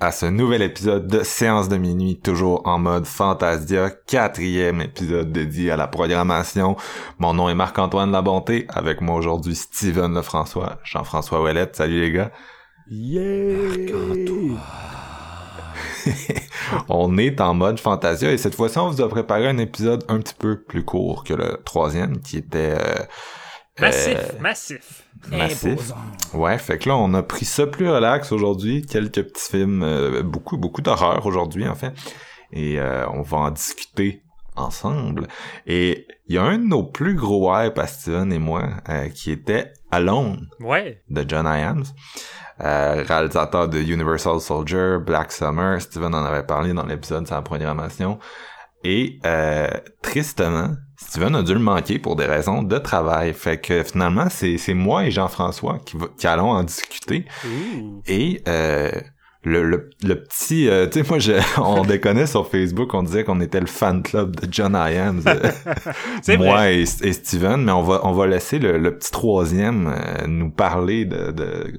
À ce nouvel épisode de Séance de minuit, toujours en mode Fantasia, quatrième épisode dédié à la programmation. Mon nom est Marc-Antoine Labonté, avec moi aujourd'hui Steven Lefrançois, Jean-François Ouellette, salut les gars. Yeah! on est en mode Fantasia et cette fois-ci on vous a préparé un épisode un petit peu plus court que le troisième qui était... Euh, Massif, euh, massif. massif. Imposant. Ouais, fait que là, on a pris ça plus relax aujourd'hui. Quelques petits films, euh, beaucoup, beaucoup d'horreur aujourd'hui, en fait. Et euh, on va en discuter ensemble. Et il y a un de nos plus gros hype à Steven et moi, euh, qui était Alone, Ouais. de John. Euh, réalisateur de Universal Soldier, Black Summer. Steven en avait parlé dans l'épisode de sa programmation. Et euh, tristement, Steven a dû le manquer pour des raisons de travail. Fait que finalement, c'est, c'est moi et Jean-François qui, qui allons en discuter. Et euh, le, le, le petit... euh, tu sais, moi, je, on déconnait sur Facebook, on disait qu'on était le fan club de John Hyams. euh, C'est moi vrai. et, et Steven, mais on va, on va laisser le, le petit troisième euh, nous parler de... de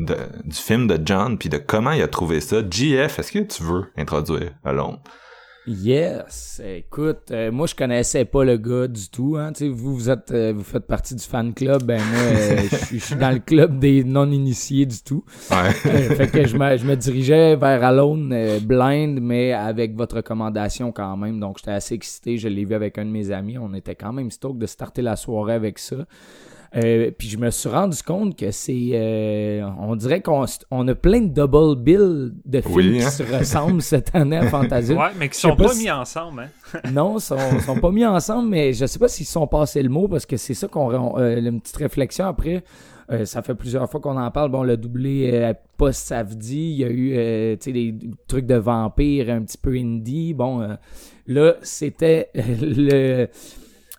de- du film de John puis de comment il a trouvé ça. JF, est-ce que tu veux introduire Alone? Yes, écoute, euh, moi je connaissais pas le gars du tout. Hein. Vous, vous êtes, euh, vous faites partie du fan club, ben moi, euh, je suis- je suis dans le club des non initiés du tout. Ouais. Euh, fait que je me, je me dirigeais vers Alone euh, blind, mais avec votre recommandation quand même. Donc j'étais assez excité. Je l'ai vu avec un de mes amis. On était quand même stoked de starter la soirée avec ça. Euh, puis je me suis rendu compte que c'est, euh, on dirait qu'on on a plein de double bill de films Oui, qui hein? se ressemblent cette année à Fantasia. Ouais, mais qui sont pas pas si- mis ensemble, hein? Non, ils sont, sont pas mis ensemble, mais je sais pas s'ils se sont passés le mot parce que c'est ça qu'on on- euh, une petite réflexion après. euh, ça fait plusieurs fois qu'on en parle. Bon, le doublé euh, post-Savdi, il y a eu euh, tu sais, des trucs de vampires un petit peu indie. Bon, euh, là, c'était euh, le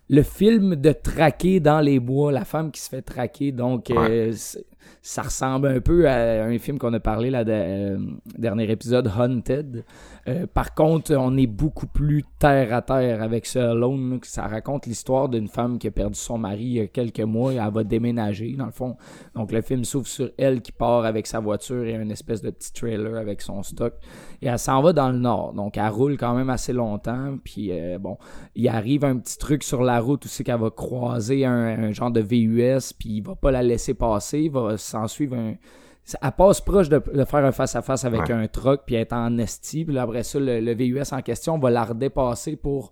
le film de traquer dans les bois, la femme qui se fait traquer. Donc, euh, ça ressemble un peu à un film qu'on a parlé là, euh, dernier épisode, Haunted. Euh, par contre, on est beaucoup plus terre à terre avec ce Alone. Ça raconte l'histoire d'une femme qui a perdu son mari il y a quelques mois et elle va déménager, dans le fond. Donc, le film s'ouvre sur elle qui part avec sa voiture et une espèce de petit trailer avec son stock. Et elle s'en va dans le nord. Donc, elle roule quand même assez longtemps. Puis, euh, bon, il arrive un petit truc sur la route où c'est qu'elle va croiser un, un genre de VUS, puis il va pas la laisser passer. Il va s'en suivre un. Elle passe proche de, de faire un face-à-face avec Ouais. un truck, puis est en esti. Puis là, après ça, le, le VUS en question va la redépasser pour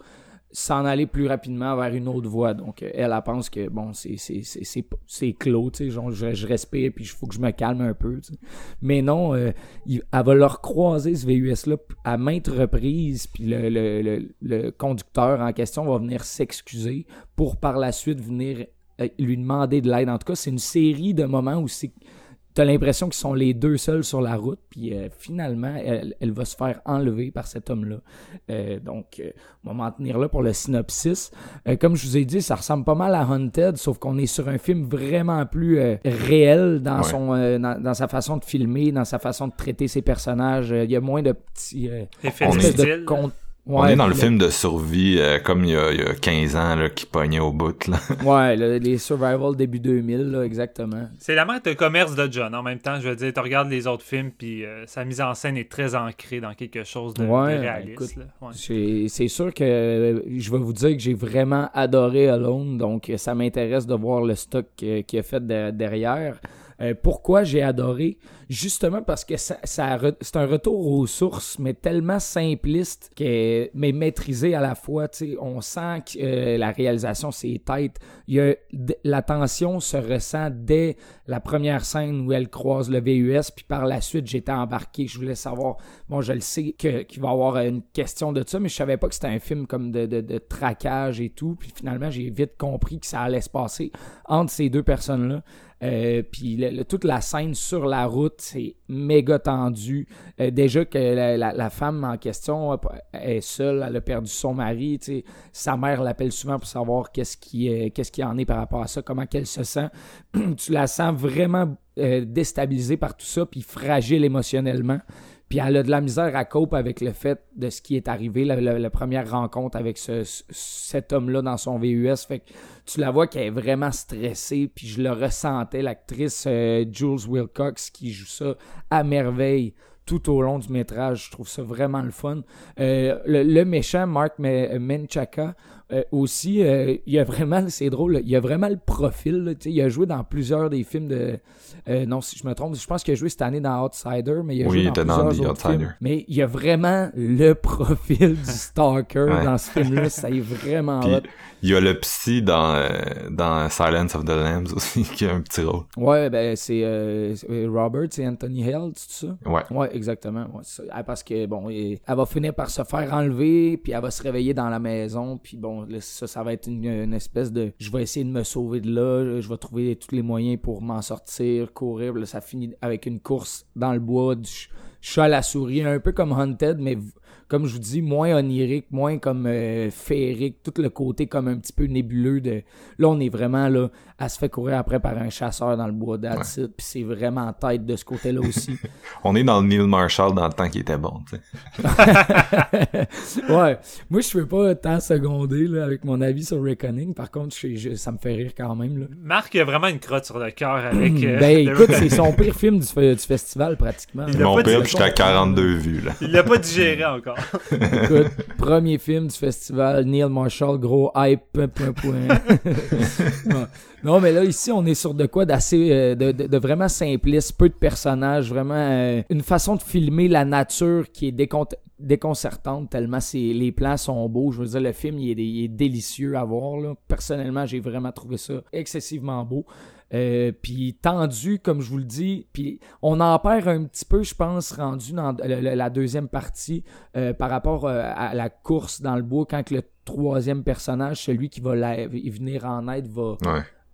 s'en aller plus rapidement vers une autre voie. Donc, euh, elle, elle pense que, bon, c'est clos, tu sais, genre, je, je respire, puis il faut que je me calme un peu, tu sais. Mais non, euh, il- elle va leur croiser, ce VUS-là, à maintes reprises, puis le, le, le, le conducteur en question va venir s'excuser pour par la suite venir lui demander de l'aide. En tout cas, c'est une série de moments où c'est T'as l'impression qu'ils sont les deux seuls sur la route, puis euh, finalement, elle, elle va se faire enlever par cet homme-là. Euh, donc, euh, on va m'en tenir là pour le synopsis. Euh, comme je vous ai dit, ça ressemble pas mal à Haunted, sauf qu'on est sur un film vraiment plus euh, réel dans, Ouais. son, euh, dans, dans sa façon de filmer, dans sa façon de traiter ses personnages. Euh, Il y a moins de petits... euh, Effet On de. On est dans le film de survie euh, comme il y, a, il y a 15 ans là, qui pognait au bout. Là. Ouais, le- les Survival début 2000, là, exactement. C'est la marque de commerce de John. En même temps, je veux dire, tu regardes les autres films, puis euh, sa mise en scène est très ancrée dans quelque chose de, réaliste. écoute, là. Ouais. C'est sûr que euh, je vais vous dire que j'ai vraiment adoré Alone, donc ça m'intéresse de voir le stock qu'il a fait de- derrière. Euh, pourquoi j'ai adoré? Justement parce que ça, c'est un retour aux sources, mais tellement simpliste, mais maîtrisé à la fois. On sent que euh, la réalisation, c'est tête. La tension se ressent dès la première scène où elle croise le VUS, puis par la suite, j'étais embarqué. Je voulais savoir, bon, je le sais qu'il va y avoir une question de ça, mais je savais pas que c'était un film comme de, de, traquage et tout. Puis finalement, j'ai vite compris que ça allait se passer entre ces deux personnes-là. Euh, puis toute la scène sur la route, c'est méga tendu. Euh, déjà que la, femme en question euh, est seule, elle a perdu son mari. Sa mère l'appelle souvent pour savoir qu'est-ce qui, euh, en est par rapport à ça, comment qu'elle se sent. tu la sens vraiment déstabilisée par tout ça, puis fragile émotionnellement. Puis elle a de la misère à cope avec le fait de ce qui est arrivé, la, première rencontre avec ce- ce- cet homme-là dans son VUS. Fait que tu la vois qu'elle est vraiment stressée, puis je le ressentais, l'actrice euh, Jules Wilcox qui joue ça à merveille tout au long du métrage. Je trouve ça vraiment le fun. Euh, le, le méchant, Mark Me- Menchaca, euh, aussi, euh, il a vraiment, c'est drôle, il a vraiment le profil. là, tu sais, il a joué dans plusieurs des films de. euh, non, si je me trompe, je pense qu'il a joué cette année dans Outsider, mais il a Oui, joué il dans était dans plusieurs The autres films. Outsider. Mais il a vraiment le profil du stalker Ouais. dans ce film-là. Ça est vraiment Puis hot. il y a le psy dans, euh, dans Silence of the Lambs aussi qui a un petit rôle. Ouais, ben c'est Robert, c'est Anthony Hale, c'est ça? Ouais. Ouais, exactement. ouais, ça. Ah, parce que, bon, elle va finir par se faire enlever, puis elle va se réveiller dans la maison, puis bon, ça, ça va être une, espèce de... Je vais essayer de me sauver de là, je vais trouver tous les moyens pour m'en sortir, courir, là, ça finit avec une course dans le bois, du ch- chat à la souris, un peu comme Hunted, mais comme je vous dis, moins onirique, moins comme euh, féerique, tout le côté comme un petit peu nébuleux de... Là, on est vraiment là, elle se fait courir après par un chasseur dans le bois it, puis c'est vraiment en tête de ce côté-là aussi. On est dans le Neil Marshall dans le temps qui était bon, tu sais. ouais. Moi, je fais pas tant seconder là, avec mon avis sur Reckoning. Par contre, je- je- ça me fait rire quand même. Là. Marc a vraiment une crotte sur le cœur avec. euh, ben, écoute, c'est son pire film du, fe- du festival, pratiquement. Il a Mon pire, j'étais à 42 vues, là. Il l'a pas digéré encore. Écoute, premier film du festival, Neil Marshall, gros hype, point, point, point. Non. Mais là, ici, on est sur de quoi d'assez, euh, de, de- vraiment simpliste, peu de personnages, vraiment euh, une façon de filmer la nature qui est déconcertante tellement les plans sont beaux. Je veux dire, le film, il est, délicieux à voir. Là. Personnellement, j'ai vraiment trouvé ça excessivement beau. Euh, puis tendu, comme je vous le dis, puis on en perd un petit peu, je pense, rendu dans la deuxième partie par rapport à la course dans le bois, quand le troisième personnage, celui qui va venir en aide, va.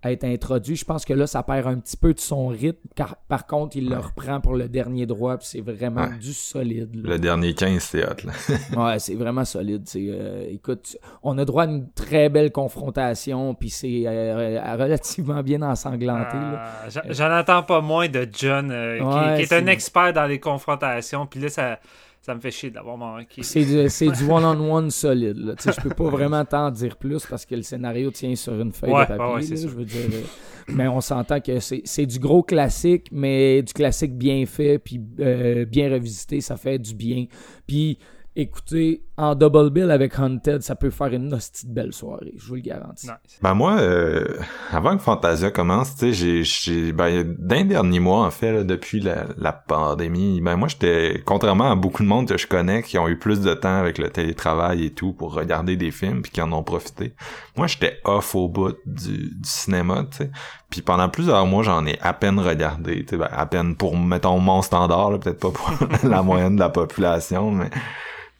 Être introduit. Je pense que là, ça perd un petit peu de son rythme, car par contre, il le reprend pour le dernier droit, puis c'est vraiment Ouais. du solide. là. Le dernier 15, c'est hot, là. Ouais, c'est vraiment solide. c'est, euh, écoute, on a droit à une très belle confrontation, puis c'est euh, relativement bien ensanglanté. Ah, j'en- attends pas moins de John, euh, qui- Ouais, qui, est, c'est- un expert dans les confrontations. Puis là, ça, ça me fait chier d'avoir manqué. C'est du, c'est du one-on-one solide. Là. Je peux pas vraiment t'en dire plus parce que le scénario tient sur une feuille Ouais, de papier. ouais, là, je veux dire, euh, mais on s'entend que c'est, c'est du gros classique, mais du classique bien fait, puis euh, bien revisité, ça fait du bien. Puis écoutez, en double bill avec Hunted, ça peut faire une hostie de belle soirée, je vous le garantis. Nice. Ben moi, euh, avant que Fantasia commence, tu sais, j'ai, j'ai, ben, dans les derniers mois, en fait, là, depuis la, la pandémie, ben moi, j'étais, contrairement à beaucoup de monde que je connais qui ont eu plus de temps avec le télétravail et tout pour regarder des films puis qui en ont profité, moi, j'étais off au bout du, du cinéma, tu sais. Puis pendant plusieurs mois, j'en ai à peine regardé, tu sais, ben, à peine pour, mettons, mon standard, là, peut-être pas pour la moyenne de la population, mais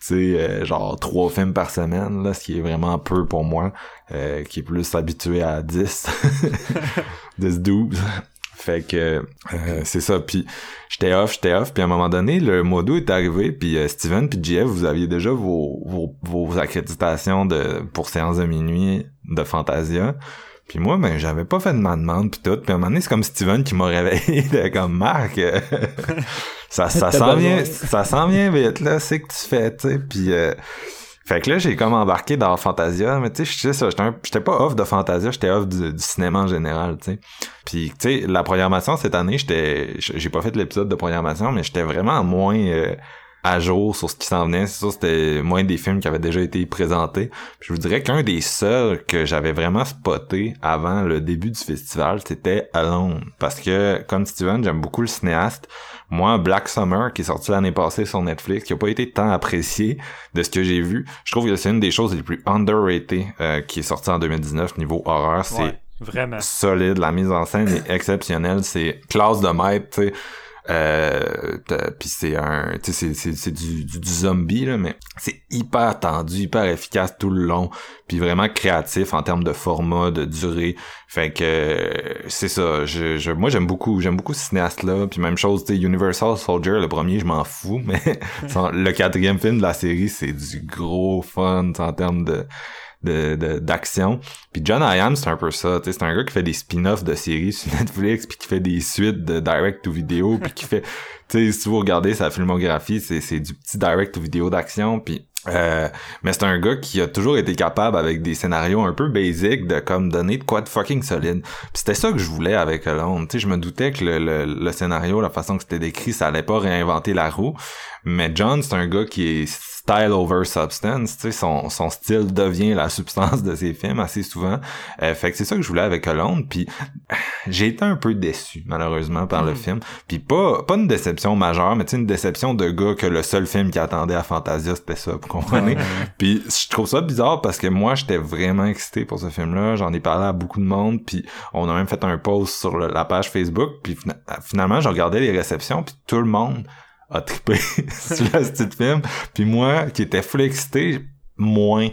tu sais, euh, genre trois films par semaine, là, ce qui est vraiment peu pour moi, euh, qui est plus habitué à 10, 10, 12. Fait que euh, c'est ça, puis j'étais off, j'étais off, puis à un moment donné, le mois d'août est arrivé, puis euh, Steven puis JF, vous aviez déjà vos, vos, vos accréditations de pour séance de minuit de Fantasia. Puis moi, ben, j'avais pas fait de ma demande pis tout. Puis à un moment donné, c'est comme Steven qui m'a réveillé de comme Marc. euh, ça ça s'en vient, ça s'en vient vite là. C'est que tu fais, tu sais. Puis euh, fait que là, j'ai comme embarqué dans Fantasia, mais tu sais, j'étais pas off de Fantasia, j'étais off du, du cinéma en général, tu sais. Puis tu sais, la programmation cette année, j'étais, j'ai pas fait l'épisode de programmation, mais j'étais vraiment moins euh, à jour sur ce qui s'en venait. C'est sûr, c'était moins des films qui avaient déjà été présentés. Puis je vous dirais qu'un des seuls que j'avais vraiment spoté avant le début du festival, c'était Alone. Parce que, comme Steven, j'aime beaucoup le cinéaste. Moi, Black Summer, qui est sorti l'année passée sur Netflix, qui a pas été tant apprécié de ce que j'ai vu, je trouve que c'est une des choses les plus underrated euh, qui est sortie en 2019 niveau horreur. C'est Ouais, vraiment. solide, la mise en scène est exceptionnelle, c'est classe de maître, tu sais. Euh, puis c'est un tu sais c'est c'est du, du du zombie là mais c'est hyper tendu hyper efficace tout le long puis vraiment créatif en termes de format de durée. Fait que c'est ça je, je moi j'aime beaucoup j'aime beaucoup ce cinéaste là puis même chose tu Universal Soldier le premier je m'en fous mais le quatrième film de la série c'est du gros fun en termes de de de- d'action puis John Iam c'est un peu ça c'est un gars qui fait des spin-offs de séries sur Netflix puis qui fait des suites de direct to vidéo puis qui fait tu sais si vous regardez sa filmographie c'est du petit direct to vidéo d'action puis euh, mais c'est un gars qui a toujours été capable avec des scénarios un peu basic de comme donner de quoi de fucking solide. C'était ça que je voulais avec Alone. Tu sais, je me doutais que le, le, le scénario, la façon que c'était décrit, ça allait pas réinventer la roue. Mais John, c'est un gars qui est style over substance. Tu sais, son, son style devient la substance de ses films assez souvent. Euh, fait que c'est ça que je voulais avec Alone. Puis j'ai été un peu déçu malheureusement par le film. Puis pas pas une déception majeure, mais tu sais une déception de gars que le seul film qui attendait à Fantasia c'était ça, vous comprenez? puis je trouve ça bizarre parce que moi j'étais vraiment excité pour ce film-là. J'en ai parlé à beaucoup de monde, puis on a même fait un post sur le- la page Facebook. Puis fina- finalement je regardais les réceptions, puis tout le monde a trippé sur le petit film. Puis moi qui étais full excité, moins.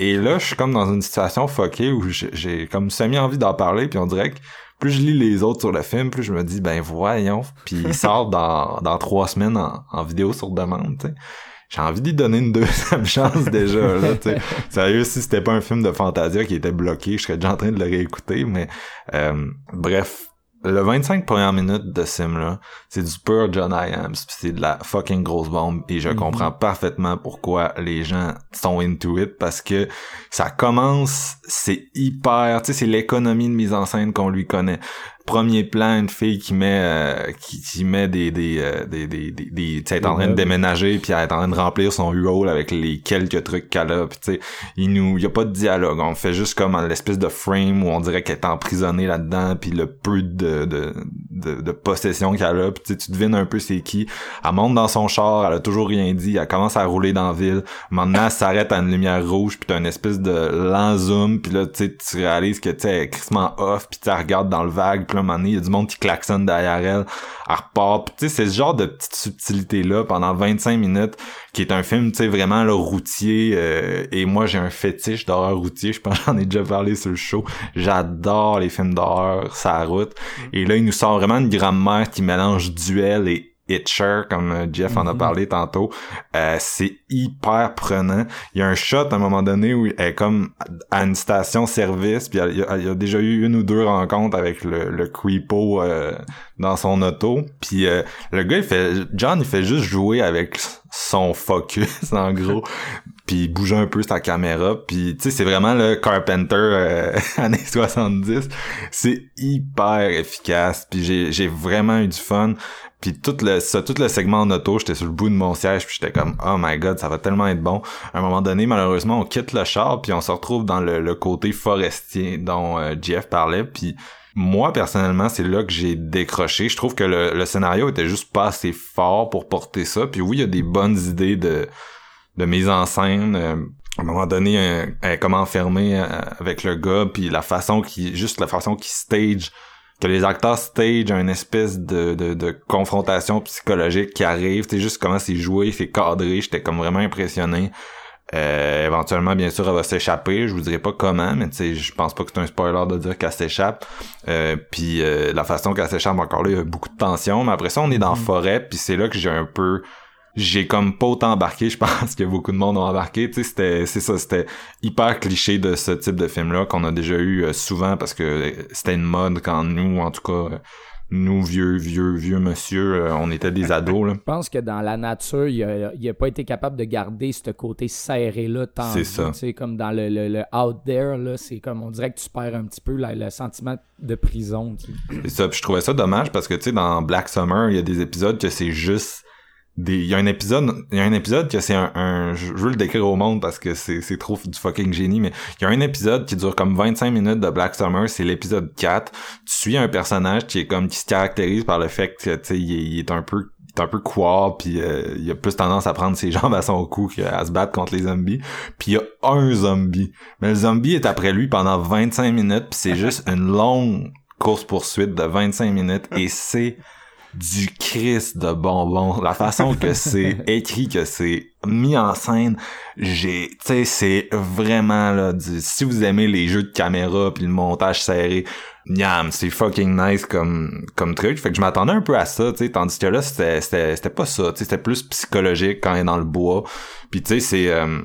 Et là, je suis comme dans une situation fuckée où j'ai- comme semi envie d'en parler, puis on dirait que plus je lis les autres sur le film, plus je me dis, ben voyons, puis il sort dans, dans trois semaines en, en vidéo sur demande, tu sais. J'ai envie d'y donner une deuxième chance déjà, là, tu sais. Sérieux, si c'était pas un film de Fantasia qui était bloqué, je serais déjà en train de le réécouter, mais euh, bref, le 25 premières minutes de ce film-là, c'est du pur John Iams, pis c'est de la fucking grosse bombe, et je Mhm. comprends parfaitement pourquoi les gens sont into it, parce que ça commence, c'est hyper, tu sais, c'est l'économie de mise en scène qu'on lui connaît. Premier plan, une fille qui met, euh, qui, qui met des, des, euh, des, des, des, des- tu sais, en train de déménager, puis elle est en train de remplir son U-Haul avec les quelques trucs qu'elle a, puis tu sais, il nous, y a pas de dialogue, on fait juste comme l'espèce de frame où on dirait qu'elle est emprisonnée là-dedans, puis le peu de, de, de, de possession qu'elle a, puis tu devines un peu c'est qui. Elle monte dans son char, elle a toujours rien dit, elle commence à rouler dans la ville, maintenant elle s'arrête à une lumière rouge, puis t'as une espèce de lent zoom, puis là, tu sais, tu réalises que, tu est crissement off, puis tu sais, elle regarde dans le vague, puis là, à un moment donné, il y a du monde qui klaxonne derrière elle, elle repart, tu sais, c'est ce genre de petite subtilité-là pendant 25 minutes, qui est un film, tu sais, vraiment, là, routier, euh, et moi, j'ai un fétiche d'horreur routier, je pense que j'en ai déjà parlé sur le show, j'adore les films d'horreur, sa route, et là, il nous sort vraiment une grammaire qui mélange duel et Hitcher, comme euh, Jeff en a Mhm. parlé tantôt. Euh, c'est hyper prenant. Il y a un shot à un moment donné où elle est comme à une station-service, puis il y, a- il y a déjà eu une ou deux rencontres avec le, le creepo euh, dans son auto. Puis euh, le gars, il fait... John, il fait juste jouer avec son focus, en gros. Puis il bouge un peu sa caméra. Puis tu sais, c'est vraiment le Carpenter euh, années 70. C'est hyper efficace. Puis j'ai j'ai vraiment eu du fun. Puis tout le ça, tout le segment en auto, j'étais sur le bout de mon siège, puis j'étais comme oh my god, ça va tellement être bon. À un moment donné, malheureusement, on quitte le char, puis on se retrouve dans le, le côté forestier dont euh, Jeff parlait, puis moi personnellement, c'est là que j'ai décroché. Je trouve que le, le scénario était juste pas assez fort pour porter ça. Puis oui, il y a des bonnes idées de de mise en scène. euh, à un moment donné, euh, elle est comme enfermée euh, avec le gars, puis la façon qui, juste la façon qui stage que les acteurs stage une espèce de, de, de confrontation psychologique qui arrive, tu sais, juste comment c'est joué, c'est cadré, j'étais comme vraiment impressionné. Euh, éventuellement, bien sûr, elle va s'échapper. Je vous dirai pas comment, mais tu sais, je pense pas que c'est un spoiler de dire qu'elle s'échappe. Euh, puis euh, la façon qu'elle s'échappe, encore là, il y a beaucoup de tension. Mais après ça, on est dans la forêt, puis c'est là que j'ai un peu j'ai comme pas autant embarqué, je pense que beaucoup de monde ont embarqué, tu sais, c'était, c'est ça, c'était hyper cliché de ce type de film-là qu'on a déjà eu euh, souvent parce que euh, c'était une mode quand nous, en tout cas, euh, nous, vieux, vieux, vieux monsieur, on était des ados, là. Je pense que dans la nature, il a, il a pas été capable de garder ce côté serré-là tant C'est ça. Tu sais, comme dans le, le, le out there, là, c'est comme on dirait que tu perds un petit peu le sentiment de prison. tu sais. C'est ça, puis je trouvais ça dommage parce que, tu sais, dans Black Summer, il y a des épisodes que c'est juste il y a un épisode il y a un épisode que c'est un, un- je veux le décrire au monde parce que c'est c'est trop du fucking génie mais il y a un épisode qui dure comme 25 minutes de Black Summer c'est l'épisode 4 tu suis un personnage qui est comme qui se caractérise par le fait que tu sais il, est- il est un peu il est un peu quoi puis euh, il a plus tendance à prendre ses jambes à son cou qu'à se battre contre les zombies. Puis il y a un zombie. Mais le zombie est après lui pendant 25 minutes puis c'est juste une longue course poursuite de 25 minutes et c'est du Christ de bonbons. La façon que c'est écrit, que c'est mis en scène, j'ai, tu sais, c'est vraiment là, du, si vous aimez les jeux de caméra puis le montage serré, Niam, c'est fucking nice comme comme truc. Fait que je m'attendais un peu à ça, tu sais, tandis que là c'était c'était c'était pas ça, tu sais, c'était plus psychologique quand il est dans le bois. Puis tu sais, c'est euh,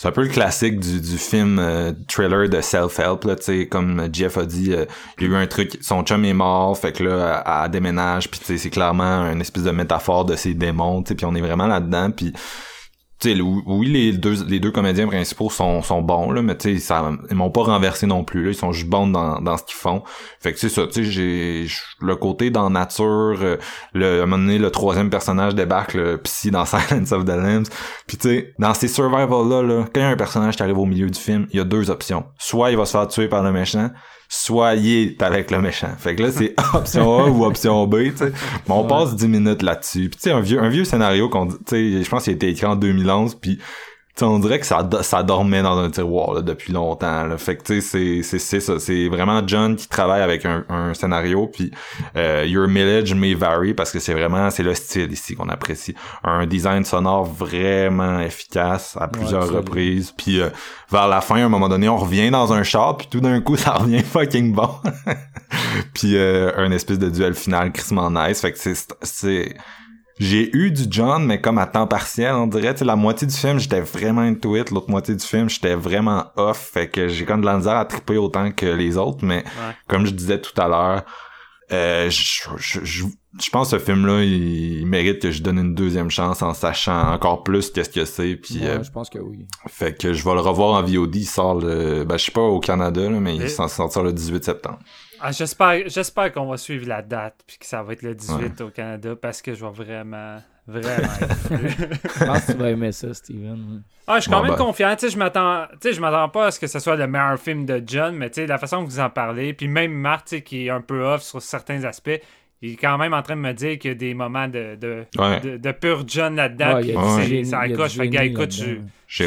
c'est un peu le classique du, du film euh, thriller de self-help là, tu sais comme Jeff a dit, euh, il y a eu un truc, son chum est mort, fait que là elle, elle déménage, puis tu c'est clairement une espèce de métaphore de ses démons, tu sais, puis on est vraiment là-dedans, puis tu sais le- oui les deux les deux comédiens principaux sont sont bons là, mais tu sais ça ils m'ont pas renversé non plus là, ils sont juste bons dans dans ce qu'ils font. Fait que c'est ça, tu j'ai le côté dans nature, euh, le à un moment donné le troisième personnage débarque le psy dans Silence of the Lambs, puis tu dans ces survival là là, quand il y a un personnage qui arrive au milieu du film, il y a deux options. Soit il va se faire tuer par le méchant, est avec le méchant. Fait que là, c'est option A ou option B, tu sais. Mais on Ouais. passe 10 minutes là-dessus. Puis tu sais, un vieux, un vieux scénario qu'on, dit- tu sais, je pense qu'il a été écrit en 2011, puis on dirait que ça, ça dormait dans un tiroir là, depuis longtemps. Là. Fait que tu sais, c'est, ça. C'est vraiment John qui travaille avec un, un scénario, puis euh, Your Millage may vary parce que c'est vraiment, c'est le style ici qu'on apprécie. Un design sonore vraiment efficace à plusieurs reprises. Puis euh, vers la fin, à un moment donné, on revient dans un char, puis tout d'un coup, ça revient fucking bon. puis euh, un espèce de duel final crissement nice. Fait que c'est... c'est j'ai eu du John, mais comme à temps partiel, on dirait. Tu sais, la moitié du film, j'étais vraiment into it. L'autre moitié du film, j'étais vraiment off. Fait que j'ai comme de la misère à triper autant que les autres. Mais comme je disais tout à l'heure, euh, je, je, je, je pense que ce film-là, il, il mérite que je donne une deuxième chance en sachant encore plus qu'est-ce que c'est. Puis, Ouais, euh, je pense que oui. fait que je vais le revoir en VOD. Il sort le... Ben, je sais pas au Canada, là, mais il Et- censé sortir le 18 septembre. Ah, j'espère, j'espère qu'on va suivre la date puis que ça va être le 18 au Canada parce que je vais vraiment, vraiment. être fou. Je pense que tu vas aimer ça, Steven. ah, je suis quand Bon, même ben. confiant. Tu sais, je m'attends, tu sais, je m'attends pas à ce que ce soit le meilleur film de John, mais tu sais, la façon que vous en parlez, puis même Marc, tu sais, qui est un peu off sur certains aspects. Il est quand même en train de me dire qu'il y a des moments de, de, Ouais. de, de pur John là-dedans. Ouais, génie- ça il y a du accroche. Fait gars, écoute. J'ai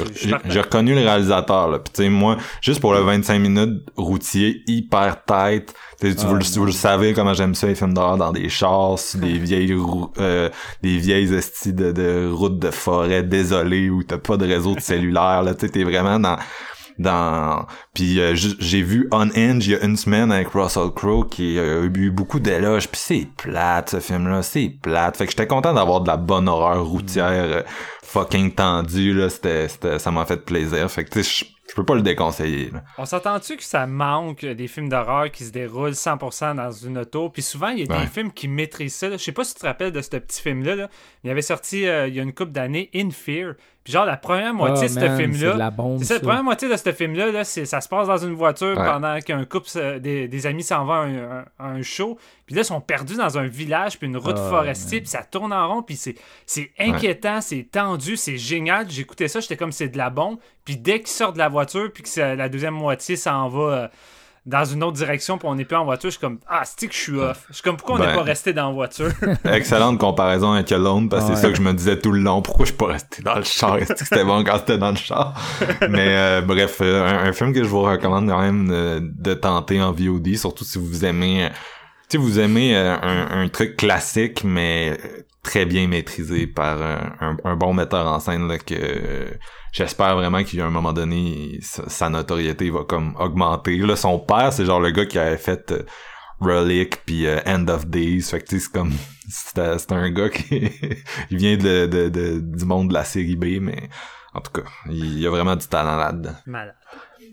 reconnu le réalisateur, là. Puis tu sais, moi, juste pour le 25 minutes routier, hyper tête. Tu sais, tu Ah, non. vous le savez comment j'aime ça, les films d'horreur dans des chars, sur des vieilles euh, des vieilles estis de, de routes de forêt désolées où t'as pas de réseau de cellulaire, là. Tu sais, t'es vraiment dans dans puis euh, j'ai vu On Edge il y a une semaine avec Russell Crowe qui euh, a eu beaucoup d'éloges puis c'est plate ce film là c'est plate fait que j'étais content d'avoir de la bonne horreur routière euh, fucking tendue là c'était ça m'a fait plaisir fait que tu sais je- peux pas le déconseiller là. On s'entend-tu que ça manque des films d'horreur qui se déroulent 100% dans une auto? Puis souvent, il y a Ouais. des films qui maîtrisent ça. là. Je sais pas si tu te rappelles de ce petit film-là. là. Il avait sorti euh, il y a une couple d'années, In Fear. Puis genre, la première moitié Ah, de ce C'est film-là... de la bombe. C'est ça, la première moitié de ce film-là, là, ça se passe dans une voiture Ouais. pendant qu'un couple, des, des amis s'en vont à un, un- à un show. Puis là, ils sont perdus dans un village, puis une route Ah, forestière, man. puis ça tourne en rond, puis c'est, c'est inquiétant, c'est tendu, c'est génial. J'écoutais ça, j'étais comme c'est de la bombe. Puis dès qu'ils sortent de la voiture, puis que la deuxième moitié s'en va euh, dans une autre direction, puis on n'est plus en voiture, je suis comme Ah, c'est que je suis off. Je suis comme pourquoi on n'est Ben. pas resté dans la voiture excellente comparaison avec Alone parce que Ouais. c'est ça que je me disais tout le long pourquoi je suis pas resté dans le char? Est-ce que c'était bon quand c'était dans le char? Mais euh, bref euh, un, un film que je vous recommande quand même euh, de tenter en VOD surtout si vous aimez euh, sais vous aimez euh, un, un truc classique mais très bien maîtrisé par un, un bon metteur en scène là, que j'espère vraiment qu'à un moment donné sa, sa notoriété va comme augmenter. Là son père c'est genre le gars qui avait fait euh, Relic puis euh, End of Days. Fait que c'est comme c'est un gars qui il vient de, de, de- du monde de la série B mais en tout cas il y a vraiment du talent là-dedans. Malade.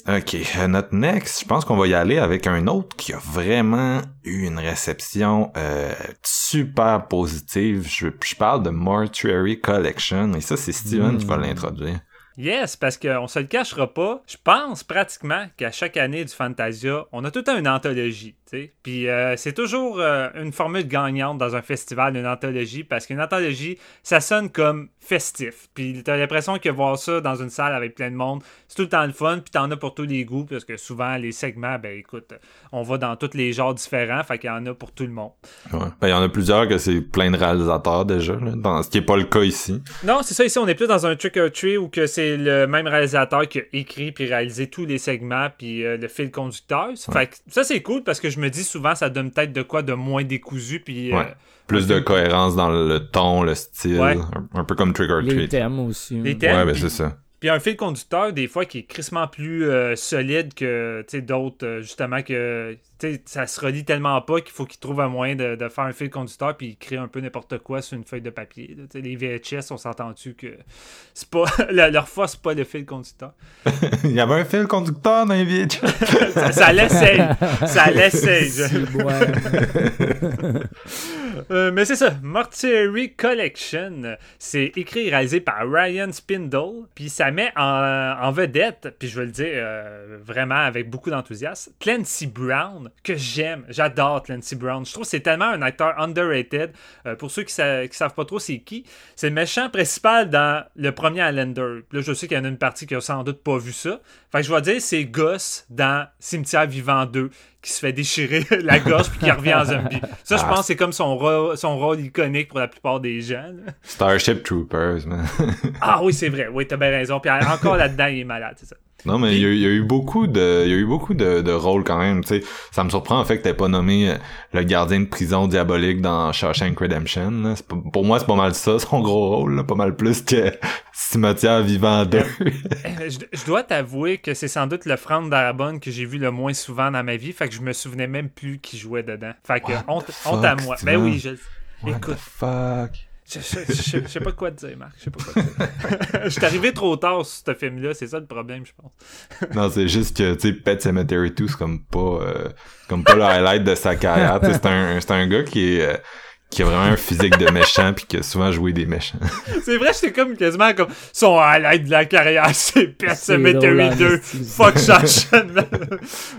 Ok euh, notre next je pense qu'on va y aller avec un autre qui a vraiment eu une réception euh, super positive je, je parle de Mortuary Collection et ça c'est Steven qui va Mm. l'introduire Yes, parce qu'on se le cachera pas. Je pense pratiquement qu'à chaque année du Fantasia, on a tout le temps une anthologie. Puis euh, c'est toujours euh, une formule gagnante dans un festival, une anthologie, parce qu'une anthologie, ça sonne comme festif. Puis t'as l'impression que voir ça dans une salle avec plein de monde, c'est tout le temps le fun, puis t'en as pour tous les goûts, parce que souvent, les segments, ben écoute, on va dans tous les genres différents, fait qu'il y en a pour tout le monde. Ouais. Ben, il y en a plusieurs que c'est plein de réalisateurs déjà, là, dans, ce qui est pas le cas ici. Non, c'est ça, ici, on est plus dans un trick or treat où que c'est le même réalisateur qui a écrit puis réalisé tous les segments puis euh, le fil conducteur. Fait que ça, c'est cool parce que je me dis souvent, ça donne peut-être de quoi de moins décousu puis... euh. Plus de cohérence dans le ton, le style, Ouais. un, un peu comme Trick or Les Treat. thèmes aussi. Les hein. thèmes, Ouais, ben puis- c'est ça. Puis un fil conducteur, des fois, qui est crissement plus euh, solide que tu sais, d'autres, euh, justement, que tu sais, ça se relie tellement pas qu'il faut qu'ils trouvent un moyen de, de faire un fil conducteur puis ils créent un peu n'importe quoi sur une feuille de papier. là. Les VHS, on s'entend-tu que c'est pas leur force, c'est pas le fil conducteur. Il y avait un fil conducteur dans les vieilles ça, ça l'essaye. Ça l'essaye. Euh, mais c'est ça, Mortuary Collection. C'est écrit et réalisé par Ryan Spindle. Puis ça met en, vedette, puis je veux le dire euh, vraiment avec beaucoup d'enthousiasme, Clancy Brown, que j'aime. J'adore Clancy Brown. Je trouve que c'est tellement un acteur underrated. Euh, pour ceux qui, sa- savent pas trop c'est qui, c'est le méchant principal dans le premier Highlander. Là, je sais qu'il y en a une partie qui a sans doute pas vu ça. Fait que je vais dire, c'est Gus dans Cimetière Vivant 2 qui se fait déchirer la gorge puis qui revient en zombie. Ça, je Ah. pense c'est comme son, ro- son rôle iconique pour la plupart des gens. là. Starship Troopers, man. Ah oui, c'est vrai. Oui, t'as bien raison. Puis encore là-dedans, il est malade, c'est ça. Non, mais il y, a, il y a eu beaucoup de, il y a eu beaucoup de, de rôles quand même, tu sais. Ça me surprend en fait que t'aies pas nommé euh, le gardien de prison diabolique dans Shawshank Redemption. là. Pour moi, c'est pas mal ça, son gros rôle, là. Pas mal plus que Cimetière Vivant 2. Eh, Je, je dois t'avouer que c'est sans doute le Franck Darabonne que j'ai vu le moins souvent dans ma vie. Fait que je me souvenais même plus qui jouait dedans. Fait que honte, honte à moi. Ben oui, je What Écoute. the fuck? Je, je, je- je sais pas quoi te dire, Marc. Je sais pas quoi te dire. Je suis arrivé trop tard sur ce film-là. C'est ça le problème, je pense. Non, c'est juste que, tu sais, Pet Cemetery 2, c'est comme pas, euh, comme pas le highlight de sa carrière. C'est un, c'est un gars qui est, euh, qui a vraiment un physique de méchant puis qui a souvent joué des méchants. C'est vrai, j'étais comme quasiment comme son highlight de la carrière, c'est Cemetery en 2. esti. Fuck cas.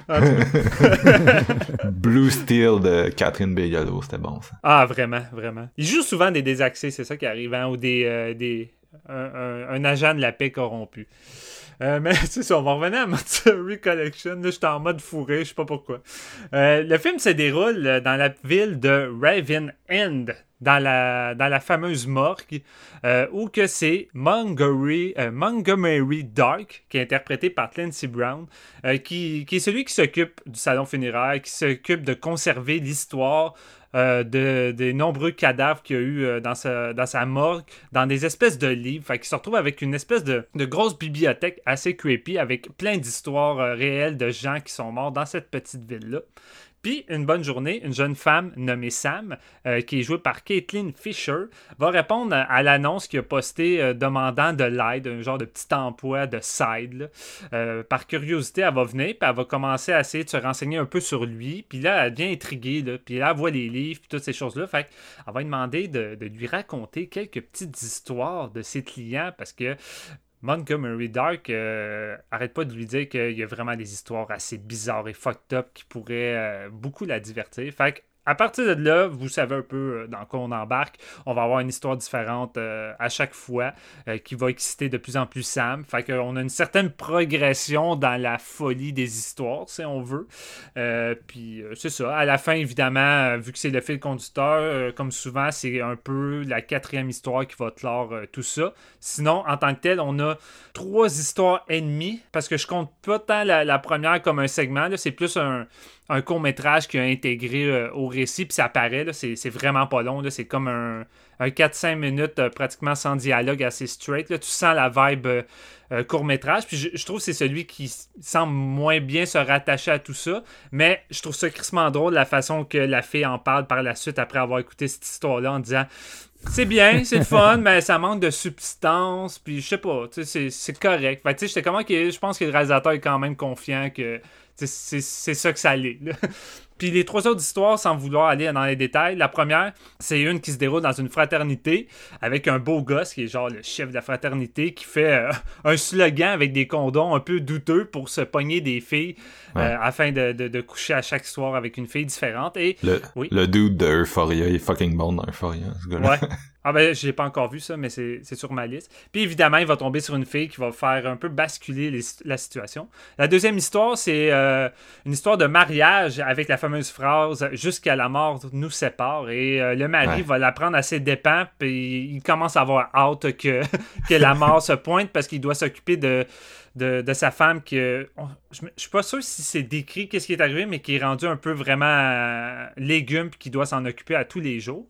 Blue Steel de Catherine Bigelow, c'était bon, ça. ah, vraiment, vraiment. Il joue souvent des désaxés, c'est ça qui arrive, hein, ou des, euh, des un, un- un agent de la paix corrompu. Euh, mais c'est ça, on va revenir à Mortuary Collection. Là, j'étais en mode fourré, je sais pas pourquoi. Euh, le film se déroule euh, dans la ville de Raven End, dans la, dans la fameuse morgue, où que c'est Montgomery, Montgomery Dark, qui est interprété par Clancy Brown, qui, qui est celui qui s'occupe du salon funéraire, qui s'occupe de conserver l'histoire euh, de, des nombreux cadavres qu'il y a eu euh, dans, sa, morgue, dans des espèces de livres. Fait se retrouve avec une espèce de, de grosse bibliothèque assez creepy, avec plein d'histoires euh, réelles de gens qui sont morts dans cette petite ville-là. Puis, une bonne journée, une jeune femme nommée Sam, euh, qui est jouée par Caitlin Fisher, va répondre à, l'annonce qu'il a postée euh, demandant de l'aide, un genre de petit emploi de side. Euh, par curiosité, elle va venir, puis elle va commencer à essayer de se renseigner un peu sur lui. Puis là, elle devient intriguée, puis là, elle voit les livres, puis toutes ces choses-là. Fait qu'elle va lui demander de, de lui raconter quelques petites histoires de ses clients, parce que Montgomery Dark euh, arrête pas de lui dire qu'il y a vraiment des histoires assez bizarres et fucked up qui pourraient euh, beaucoup la divertir. Fait que, à partir de là, vous savez un peu euh, dans quoi on embarque. On va avoir une histoire différente euh, à chaque fois euh, qui va exciter de plus en plus Sam. Fait qu'on a une certaine progression dans la folie des histoires, si on veut. Puis c'est ça. À la fin, évidemment, vu que c'est le fil conducteur, comme souvent, c'est un peu la quatrième histoire qui va clore tout ça. Sinon, en tant que tel, on a trois histoires ennemies, parce que je compte pas tant la, la première comme un segment, c'est plus un, un court-métrage qui a intégré euh, au récit, puis ça apparaît, là, c'est, vraiment pas long, là, c'est comme un, un 4-5 minutes euh, pratiquement sans dialogue, assez straight, là, tu sens la vibe euh, euh, court-métrage, puis je, je trouve que c'est celui qui semble moins bien se rattacher à tout ça, mais je trouve ça crissement drôle la façon que la fille en parle par la suite après avoir écouté cette histoire-là en disant c'est bien, c'est le fun, mais ça manque de substance, puis je sais pas, tu sais, c'est- correct. Fait tu sais, j'étais comment que je pense que le réalisateur est quand même confiant que c'est ça que ça l'est. là. Puis les trois autres histoires, sans vouloir aller dans les détails, la première, c'est une qui se déroule dans une fraternité avec un beau gosse qui est genre le chef de la fraternité qui fait euh, un slogan avec des condoms un peu douteux pour se pogner des filles euh, afin de, de- de coucher à chaque soir avec une fille différente. Et Le, Oui. le dude de Euphoria, il est fucking bon dans Euphoria, ce gars-là. Ouais. Ah ben, je l'ai pas encore vu ça, mais c'est sur ma liste. Puis évidemment, il va tomber sur une fille qui va faire un peu basculer les- la situation. La deuxième histoire, c'est euh, une histoire de mariage avec la fameuse phrase « Jusqu'à la mort nous sépare ». Et euh, le mari Ouais. va la prendre à ses dépens, puis il commence à avoir hâte que, que la mort se pointe parce qu'il doit s'occuper de, de, de sa femme que on- je, je suis pas sûr si c'est décrit qu'est-ce qui est arrivé mais qui est rendu un peu vraiment euh, légume puis qui doit s'en occuper à tous les jours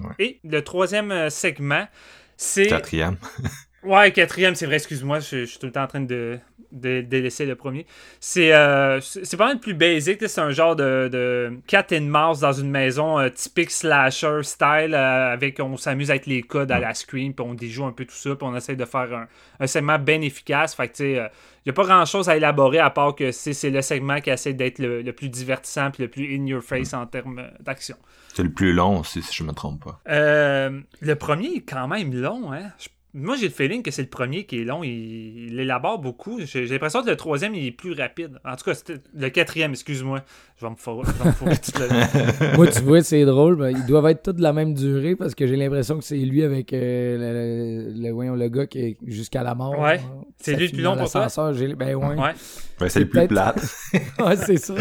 Ouais. et le troisième euh, segment c'est Quatrième. Ouais, quatrième, c'est vrai, excuse-moi, je, je suis tout le temps en train de, de, de laisser le premier. C'est euh, c'est pas mal plus basic, c'est un genre de, de cat and mouse dans une maison euh, typique slasher style, euh, avec on s'amuse avec les codes à la screen, puis on déjoue un peu tout ça, puis on essaie de faire un, un segment bien efficace. Fait que tu sais, il n'y a pas grand-chose à élaborer à part que c'est c'est le segment qui essaie d'être le, le plus divertissant puis le plus in your face en termes euh, d'action. C'est le plus long aussi, si je me trompe pas. Euh, le premier est quand même long, hein. Je- Moi, j'ai le feeling que c'est le premier qui est long. Il, il élabore beaucoup. J'ai l'impression que le troisième, il est plus rapide. En tout cas, c'était le quatrième, excuse-moi. Je vais me fourrer le Moi, tu vois, c'est drôle. mais ils doivent être tous de la même durée parce que j'ai l'impression que c'est lui avec euh, le, le, le- le gars qui est jusqu'à la mort. Ouais. C'est lui le plus long pour toi? Ben ouais. Ouais, Ouais, c'est le plus plate. Ouais, c'est ça.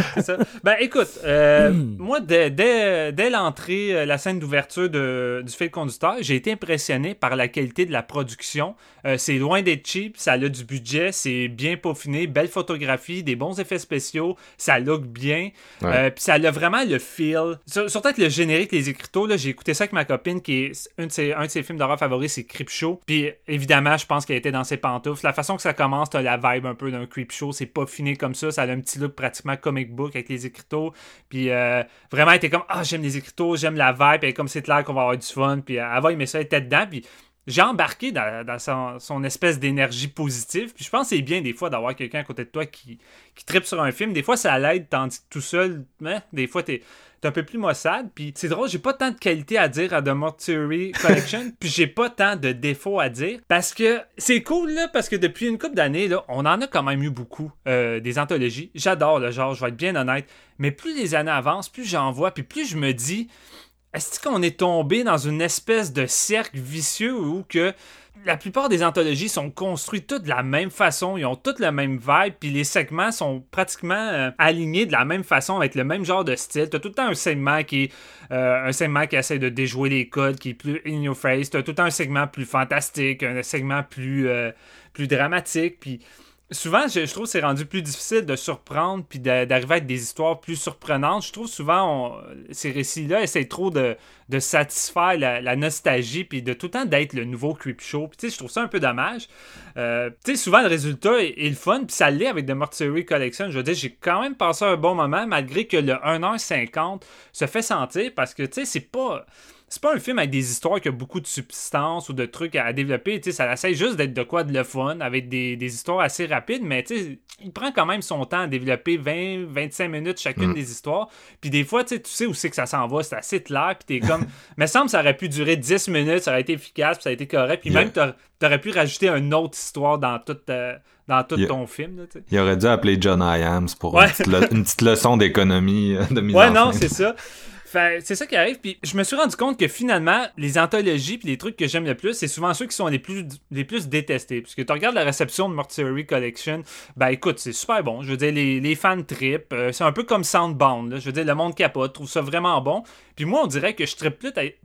Ben, écoute, euh, moi, dès, dès, dès l'entrée, euh, la scène d'ouverture de- du fil conducteur, j'ai été impressionné par la qualité de la production. Euh, c'est loin d'être cheap, ça a du budget, c'est bien peaufiné, belle photographie, des bons effets spéciaux, ça look bien. Ouais. Euh, puis ça a vraiment le feel. Sur- Surtout avec le générique, les écriteaux, là, j'ai écouté ça avec ma copine qui est un de ses, un de ses films d'horreur favoris, c'est Creepshow. Puis évidemment, je pense qu'elle était dans ses pantoufles. La façon que ça commence, t'as la vibe un peu d'un Creepshow, c'est pas finé comme ça, ça a un petit look pratiquement comic book avec les écriteaux. Puis euh, vraiment, elle était comme ah j'aime les écriteaux, j'aime la vibe, et comme c'est clair qu'on va avoir du fun. Puis elle va aimer ça, elle était dedans. Puis j'ai embarqué dans, son espèce d'énergie positive. Puis je pense que c'est bien des fois d'avoir quelqu'un à côté de toi qui, qui tripe sur un film. Des fois, ça l'aide, tandis que tout seul, hein, des fois, t'es t'es un peu plus maussade. Puis c'est drôle, j'ai pas tant de qualité à dire à The Mortuary Collection, puis j'ai pas tant de défauts à dire. Parce que c'est cool, là, parce que depuis une couple d'années, là, on en a quand même eu beaucoup, euh, des anthologies. J'adore le genre, je vais être bien honnête. Mais plus les années avancent, plus j'en vois, puis plus je me dis, est-ce qu'on est tombé dans une espèce de cercle vicieux où que la plupart des anthologies sont construites toutes de la même façon, ils ont toutes le même vibe, puis les segments sont pratiquement euh, alignés de la même façon avec le même genre de style. T'as tout le temps un segment qui est euh, un segment qui essaie de déjouer les codes, qui est plus in your face. T'as tout le temps un segment plus fantastique, un segment plus euh, plus dramatique, puis souvent, je, trouve que c'est rendu plus difficile de surprendre puis d'arriver avec des histoires plus surprenantes. Je trouve souvent, ces récits-là essaient trop de, satisfaire la, nostalgie puis de tout le temps d'être le nouveau Creepshow. Puis tu je trouve ça un peu dommage. Euh, tu sais, souvent, le résultat est, est le fun puis ça l'est avec The Mortuary Collection. Je veux dire, j'ai quand même passé un bon moment malgré que le 1h50 se fait sentir parce que, tu sais, c'est pas c'est pas un film avec des histoires qui a beaucoup de substance ou de trucs à, à développer. Ça essaie juste d'être de quoi de le fun, avec des, des histoires assez rapides, mais il prend quand même son temps à développer 20-25 minutes chacune Mm. des histoires. Puis des fois, tu sais, tu sais où c'est que ça s'en va, c'est assez clair, puis t'es comme... me semble que ça aurait pu durer 10 minutes, ça aurait été efficace, puis ça a été correct, puis Yeah. même t'aurais- t'aurais pu rajouter une autre histoire dans toute... euh, dans tout ton film, là. Il aurait dû appeler John Iams pour Ouais. une, petite le- une petite leçon d'économie euh, de mise Ouais, en non, c'est ça. C'est ça qui arrive. Puis je me suis rendu compte que finalement, les anthologies puis les trucs que j'aime le plus, c'est souvent ceux qui sont les plus, les plus détestés. Parce que tu regardes la réception de Mortuary Collection, ben écoute, c'est super bon. Je veux dire, les, fans trip. euh, c'est un peu comme Soundbound. là. Je veux dire, le monde capote, trouve ça vraiment bon. Puis moi, on dirait que je trippe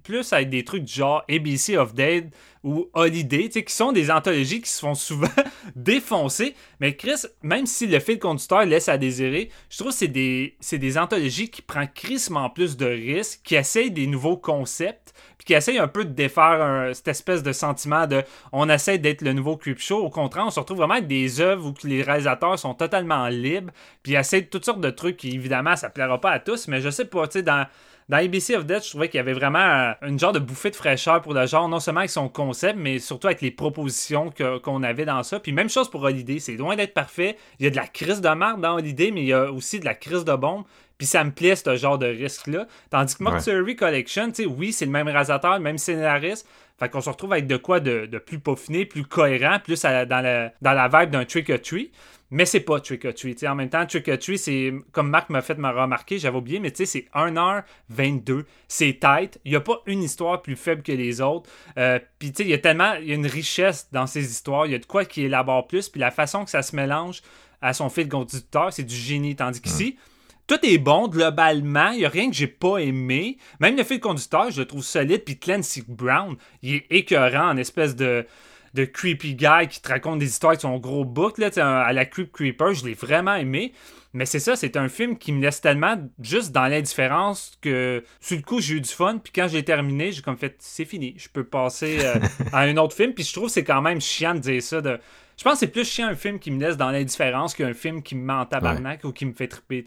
plus, à- des trucs du genre ABC of Dead ou Holiday, qui sont des anthologies qui se font souvent défoncer. Mais Chris, même si le fil conducteur laisse à désirer, je trouve que c'est des, des anthologies qui prennent crissement plus de risques, qui essayent des nouveaux concepts, puis qui essayent un peu de défaire cette espèce de sentiment de on essaie d'être le nouveau Creepshow. Au contraire, on se retrouve vraiment avec des œuvres où les réalisateurs sont totalement libres, puis essayent toutes sortes de trucs qui, évidemment, ça plaira pas à tous, mais je sais pas, tu sais, dans. Dans ABC of Death, je trouvais qu'il y avait vraiment euh, une genre de bouffée de fraîcheur pour le genre, non seulement avec son concept, mais surtout avec les propositions qu'on avait dans ça. Puis même chose pour Holiday, c'est loin d'être parfait. Il y a de la crise de marde dans Holiday, mais il y a aussi de la crise de bombe. Puis ça me plaît, ce genre de risque-là. Tandis que Mortuary Collection, tu sais, oui, c'est le même réalisateur, le même scénariste. Fait qu'on se retrouve avec de quoi de, plus peaufiné, plus cohérent, plus dans, la, dans la vibe d'un Trick or Treat. Mais c'est pas Trick or Treat. en même temps, Trick or Treat, c'est comme Marc m'a fait me remarquer, j'avais oublié, mais tu sais, c'est 1h22. C'est tight. Il n'y a pas une histoire plus faible que les autres. Euh, puis tu sais, il y a tellement, il y a une richesse dans ces histoires. Il y a de quoi qui élabore plus. Puis la façon que ça se mélange à son fil conducteur, c'est du génie. Tandis qu'ici, tout est bon globalement. Il n'y a rien que j'ai pas aimé. Même le fil conducteur, je le trouve solide. Puis Clancy Brown, il est écœurant en espèce de, de creepy guy qui te raconte des histoires avec son gros book là, à la Creep Creeper. Je l'ai vraiment aimé. Mais c'est ça, c'est un film qui me laisse tellement juste dans l'indifférence que sur le coup, j'ai eu du fun. Puis quand j'ai terminé, j'ai comme fait, c'est fini. Je peux passer euh, à un autre film. Puis je trouve que c'est quand même chiant de dire ça. De... Je pense que c'est plus chiant un film qui me laisse dans l'indifférence qu'un film qui me met en tabarnak ou qui me fait triper.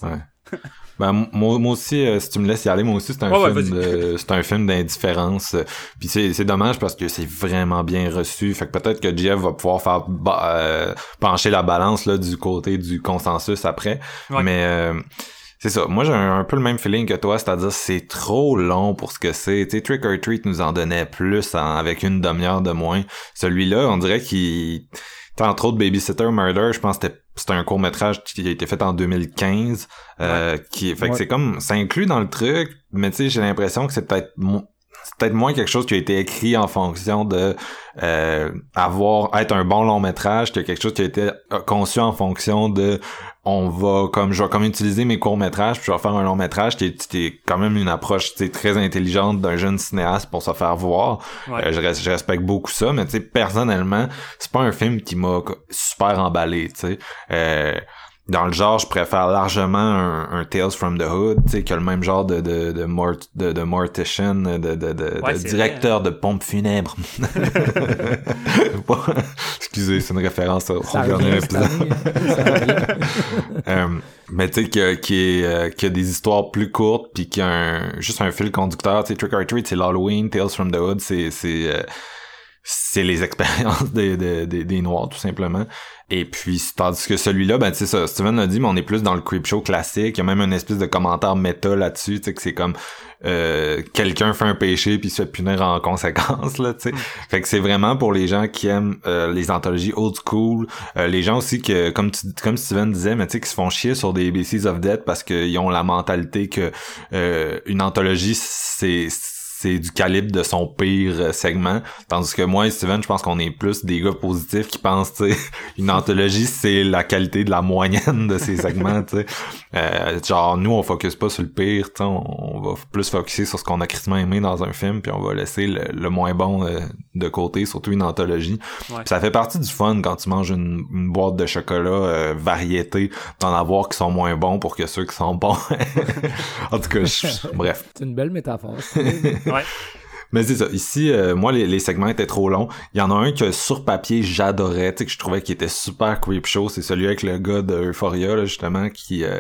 ben, moi, moi aussi, euh, si tu me laisses y aller, moi aussi, c'est un, film c'est un film d'indifférence. Puis c'est, c'est dommage parce que c'est vraiment bien reçu. Fait que peut-être que Jeff va pouvoir faire euh, pencher la balance là, du côté du consensus après. Mais euh, c'est ça. Moi, j'ai un, peu le même feeling que toi, c'est-à-dire c'est trop long pour ce que c'est. Tu sais, Trick or Treat nous en donnait plus avec une demi-heure de moins. Celui-là, on dirait qu'il... Entre autres, Babysitter Murder, je pense que c'était c'est un court métrage qui a été fait en 2015 euh, qui fait que c'est comme ça inclut dans le truc mais tu sais j'ai l'impression que c'est peut-être peut-être moins quelque chose qui a été écrit en fonction de euh, avoir être un bon long métrage que quelque chose qui a été euh, conçu en fonction de on va comme je vais comme utiliser mes courts métrages puis je vais faire un long métrage qui est, quand même une approche très intelligente d'un jeune cinéaste pour se faire voir. Euh, je, je, respecte beaucoup ça mais tu sais personnellement c'est pas un film qui m'a super emballé tu sais. Euh, dans le genre, je préfère largement un, Tales from the Hood, tu sais, qui a le même genre de de de, mort, de, de mortician, de, de, de, directeur de pompe funèbre. Excusez, c'est une référence au dernier épisode. euh, mais tu sais, qui, qui, est, euh, qui a des histoires plus courtes, puis qui a un, juste un fil conducteur. Tu sais, Trick or Treat, c'est l'Halloween, Tales from the Hood, c'est c'est euh, c'est les expériences des, des, des, Noirs, tout simplement. Et puis, tandis que celui-là, ben, tu sais, ça, Steven a dit, mais on est plus dans le creep show classique. Il y a même une espèce de commentaire méta là-dessus, tu sais, que c'est comme euh, quelqu'un fait un péché puis se fait punir en conséquence, là, tu sais. Mm. Fait que c'est vraiment pour les gens qui aiment euh, les anthologies old school, euh, les gens aussi que, comme tu, comme Steven disait, mais tu sais, qui se font chier sur des BCs of Death parce qu'ils ont la mentalité que une anthologie, c'est c'est du calibre de son pire euh, segment. Tandis que moi et Steven, je pense qu'on est plus des gars positifs qui pensent, tu sais, une anthologie, c'est la qualité de la moyenne de ces segments, tu sais. Euh, genre, nous, on focus pas sur le pire, tu on, va plus focuser sur ce qu'on a critiquement aimé dans un film, puis on va laisser le, moins bon euh, de côté, surtout une anthologie. Ça fait partie du fun quand tu manges une, boîte de chocolat variété, d'en avoir qui sont moins bons pour que ceux qui sont bons. en tout cas, bref. C'est une belle métaphore. Mais c'est ça. Ici, euh, moi, les, segments étaient trop longs. Il y en a un que sur papier, j'adorais, tu sais, que je trouvais qu'il était super creep show. C'est celui avec le gars de Euphoria, justement, qui... Euh,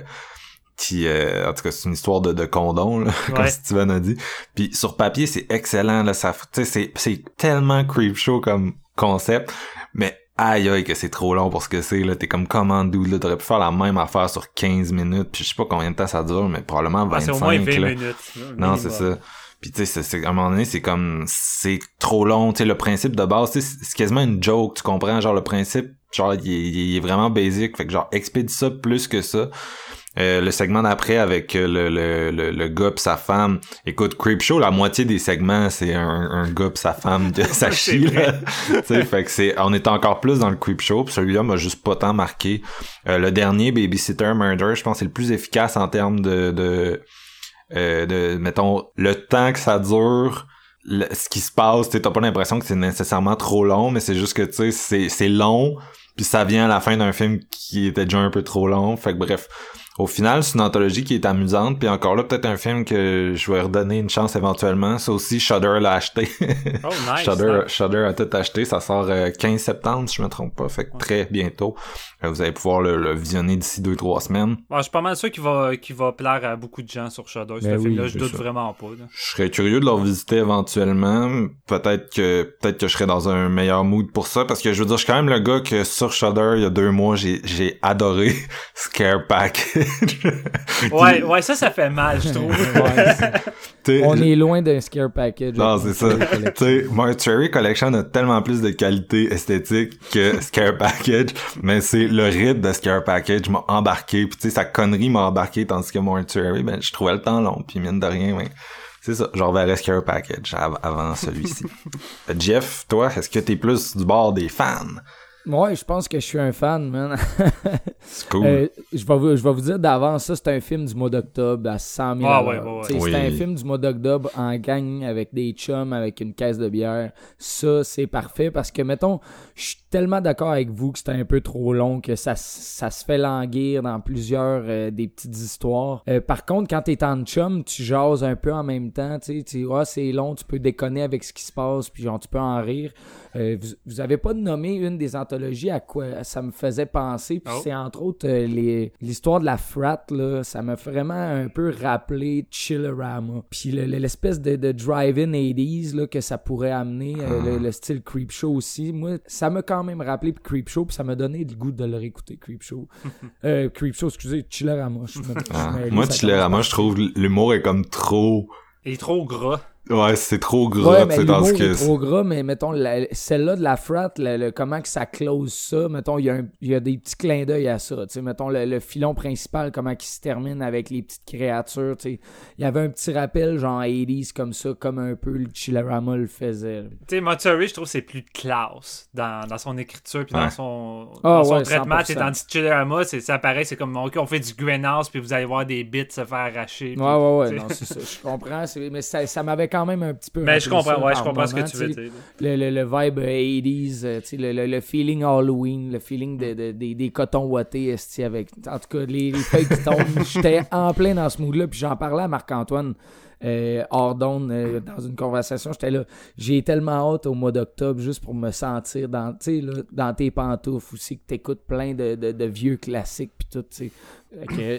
qui euh, en tout cas c'est une histoire de, de condom là, comme Steven a dit. Puis sur papier c'est excellent là ça c'est c'est tellement creep show comme concept. Mais aïe aïe que c'est trop long pour ce que c'est là. T'es comme commando là t'aurais pu faire la même affaire sur 15 minutes. Puis je sais pas combien de temps ça dure mais probablement 25 ah, c'est au moins 20 minutes non c'est ça puis tu sais, à un moment donné, c'est comme c'est trop long. Tu sais, le principe de base, c'est quasiment une joke, tu comprends? Genre le principe, genre il, est vraiment basic. Fait que genre expédie ça plus que ça. Euh, le segment d'après avec euh, le, le, le, le gars pis sa femme. Écoute, Creepshow, la moitié des segments, c'est un, un gars pis sa femme de sa chie, fait que c'est, on est encore plus dans le Creepshow pis celui-là m'a juste pas tant marqué. Euh, le dernier, Babysitter Murder, je pense c'est le plus efficace en termes de, de euh, de mettons le temps que ça dure ce qui se passe t'as pas l'impression que c'est nécessairement trop long mais c'est juste que tu sais c'est long puis ça vient à la fin d'un film qui était déjà un peu trop long. Fait que bref au final, c'est une anthologie qui est amusante, puis encore là, peut-être un film que je vais redonner une chance éventuellement. Ça aussi, Shudder l'a acheté. oh, nice, Shudder, Shudder a tout acheté. Ça sort 15 euh, septembre, si je me trompe pas. Fait que très bientôt. Euh, vous allez pouvoir le, visionner d'ici deux trois semaines. je suis pas mal sûr qu'il va, qu'il va plaire à beaucoup de gens sur Shudder. ce ben film-là, je doute vraiment pas. Je serais curieux de le revisiter éventuellement. Peut-être que peut-être que je serais dans un meilleur mood pour ça, parce que je veux dire, je suis quand même le gars que sur Shudder, il y a deux mois, j'ai, j'ai adoré Scare Pack. Ouais, ouais, ça, ça fait mal, je trouve. Ouais, T'sais, on est loin d'un scare package. Non, c'est ça. Mortuary Tu sais, Mortuary Collection a tellement plus de qualité esthétique que Scare Package, mais c'est le rythme de Scare Package m'a embarqué, puis tu sais, sa connerie m'a embarqué, tandis que Mortuary, ben, je trouvais le temps long, puis mine de rien, ben, c'est ça, je reverrai Scare Package av- avant celui-ci. Jeff, toi, est-ce que t'es plus du bord des fans? Ouais, je pense que je suis un fan, man. C'est cool. Euh, je, vais vous, je vais vous dire d'avance, ça, c'est un film du mois d'octobre à 100 000 Ah, ouais, ouais, ouais. Oui. C'est un film du mois d'octobre en gang avec des chums, avec une caisse de bière. Ça, c'est parfait parce que, mettons, je suis tellement d'accord avec vous que c'est un peu trop long, que ça, s- ça se fait languir dans plusieurs euh, des petites histoires. Euh, par contre, quand t'es en chum, tu jases un peu en même temps. Tu sais, ah, c'est long, tu peux déconner avec ce qui se passe, puis genre, tu peux en rire. Euh, vous, vous avez pas nommé une des anthologies à quoi ça me faisait penser, puis Oh. c'est entre autres euh, les- l'histoire de la frat, là, ça m'a vraiment un peu rappelé Chillerama. Puis le- le- l'espèce de, de drive-in 80s là, que ça pourrait amener, euh, le, le style Creepshow aussi. Moi, ça m'a quand même rappelé Creepshow, puis ça m'a donné le goût de le réécouter, Creepshow. euh, Creepshow, excusez, Chillerama. je je Ah, moi, Chillerama, je trouve l'humour est comme trop, Il est trop gras. Ouais, c'est trop Ouais, gras, tu mais sais, dans l'humour ce est que trop gras, mais mettons, celle-là de la frat, le, le- comment que ça close ça, mettons, il y, a un- il y a des petits clins d'œil à ça, tu sais, mettons, le, le filon principal, comment il se termine avec les petites créatures, tu sais, il y avait un petit rappel, genre 80s, comme ça, comme un peu le Chillerama le faisait. Tu sais, Mortuary, je trouve que c'est plus classe dans, dans son écriture puis dans Ouais. son, Ah, dans son ouais, traitement. 100%. Tu que Chillerama, c'est ça pareil, c'est comme OK, on fait du Grenache puis vous allez voir des bits se faire arracher. puis- Ouais, ouais, ouais, non, c'est ça, je comprends, c'est- mais ça, ça m'avait quand même un petit peu Mais je rappelé comprends, ouais, je comprends ce que tu veux dire. le, le, le vibe euh, 80s, euh, sais, le, feeling Halloween, le feeling de, de- des- des cotons ouatés, avec, en tout cas, les, les feuilles qui tombent. J'étais en plein dans ce mood-là, puis j'en parlais à Marc-Antoine euh, hors d'onde, euh, dans une conversation. J'étais là, j'ai tellement hâte au mois d'octobre juste pour me sentir dans, là, dans tes pantoufles aussi, que t'écoutes plein de, de, de vieux classiques, puis tout, tu sais.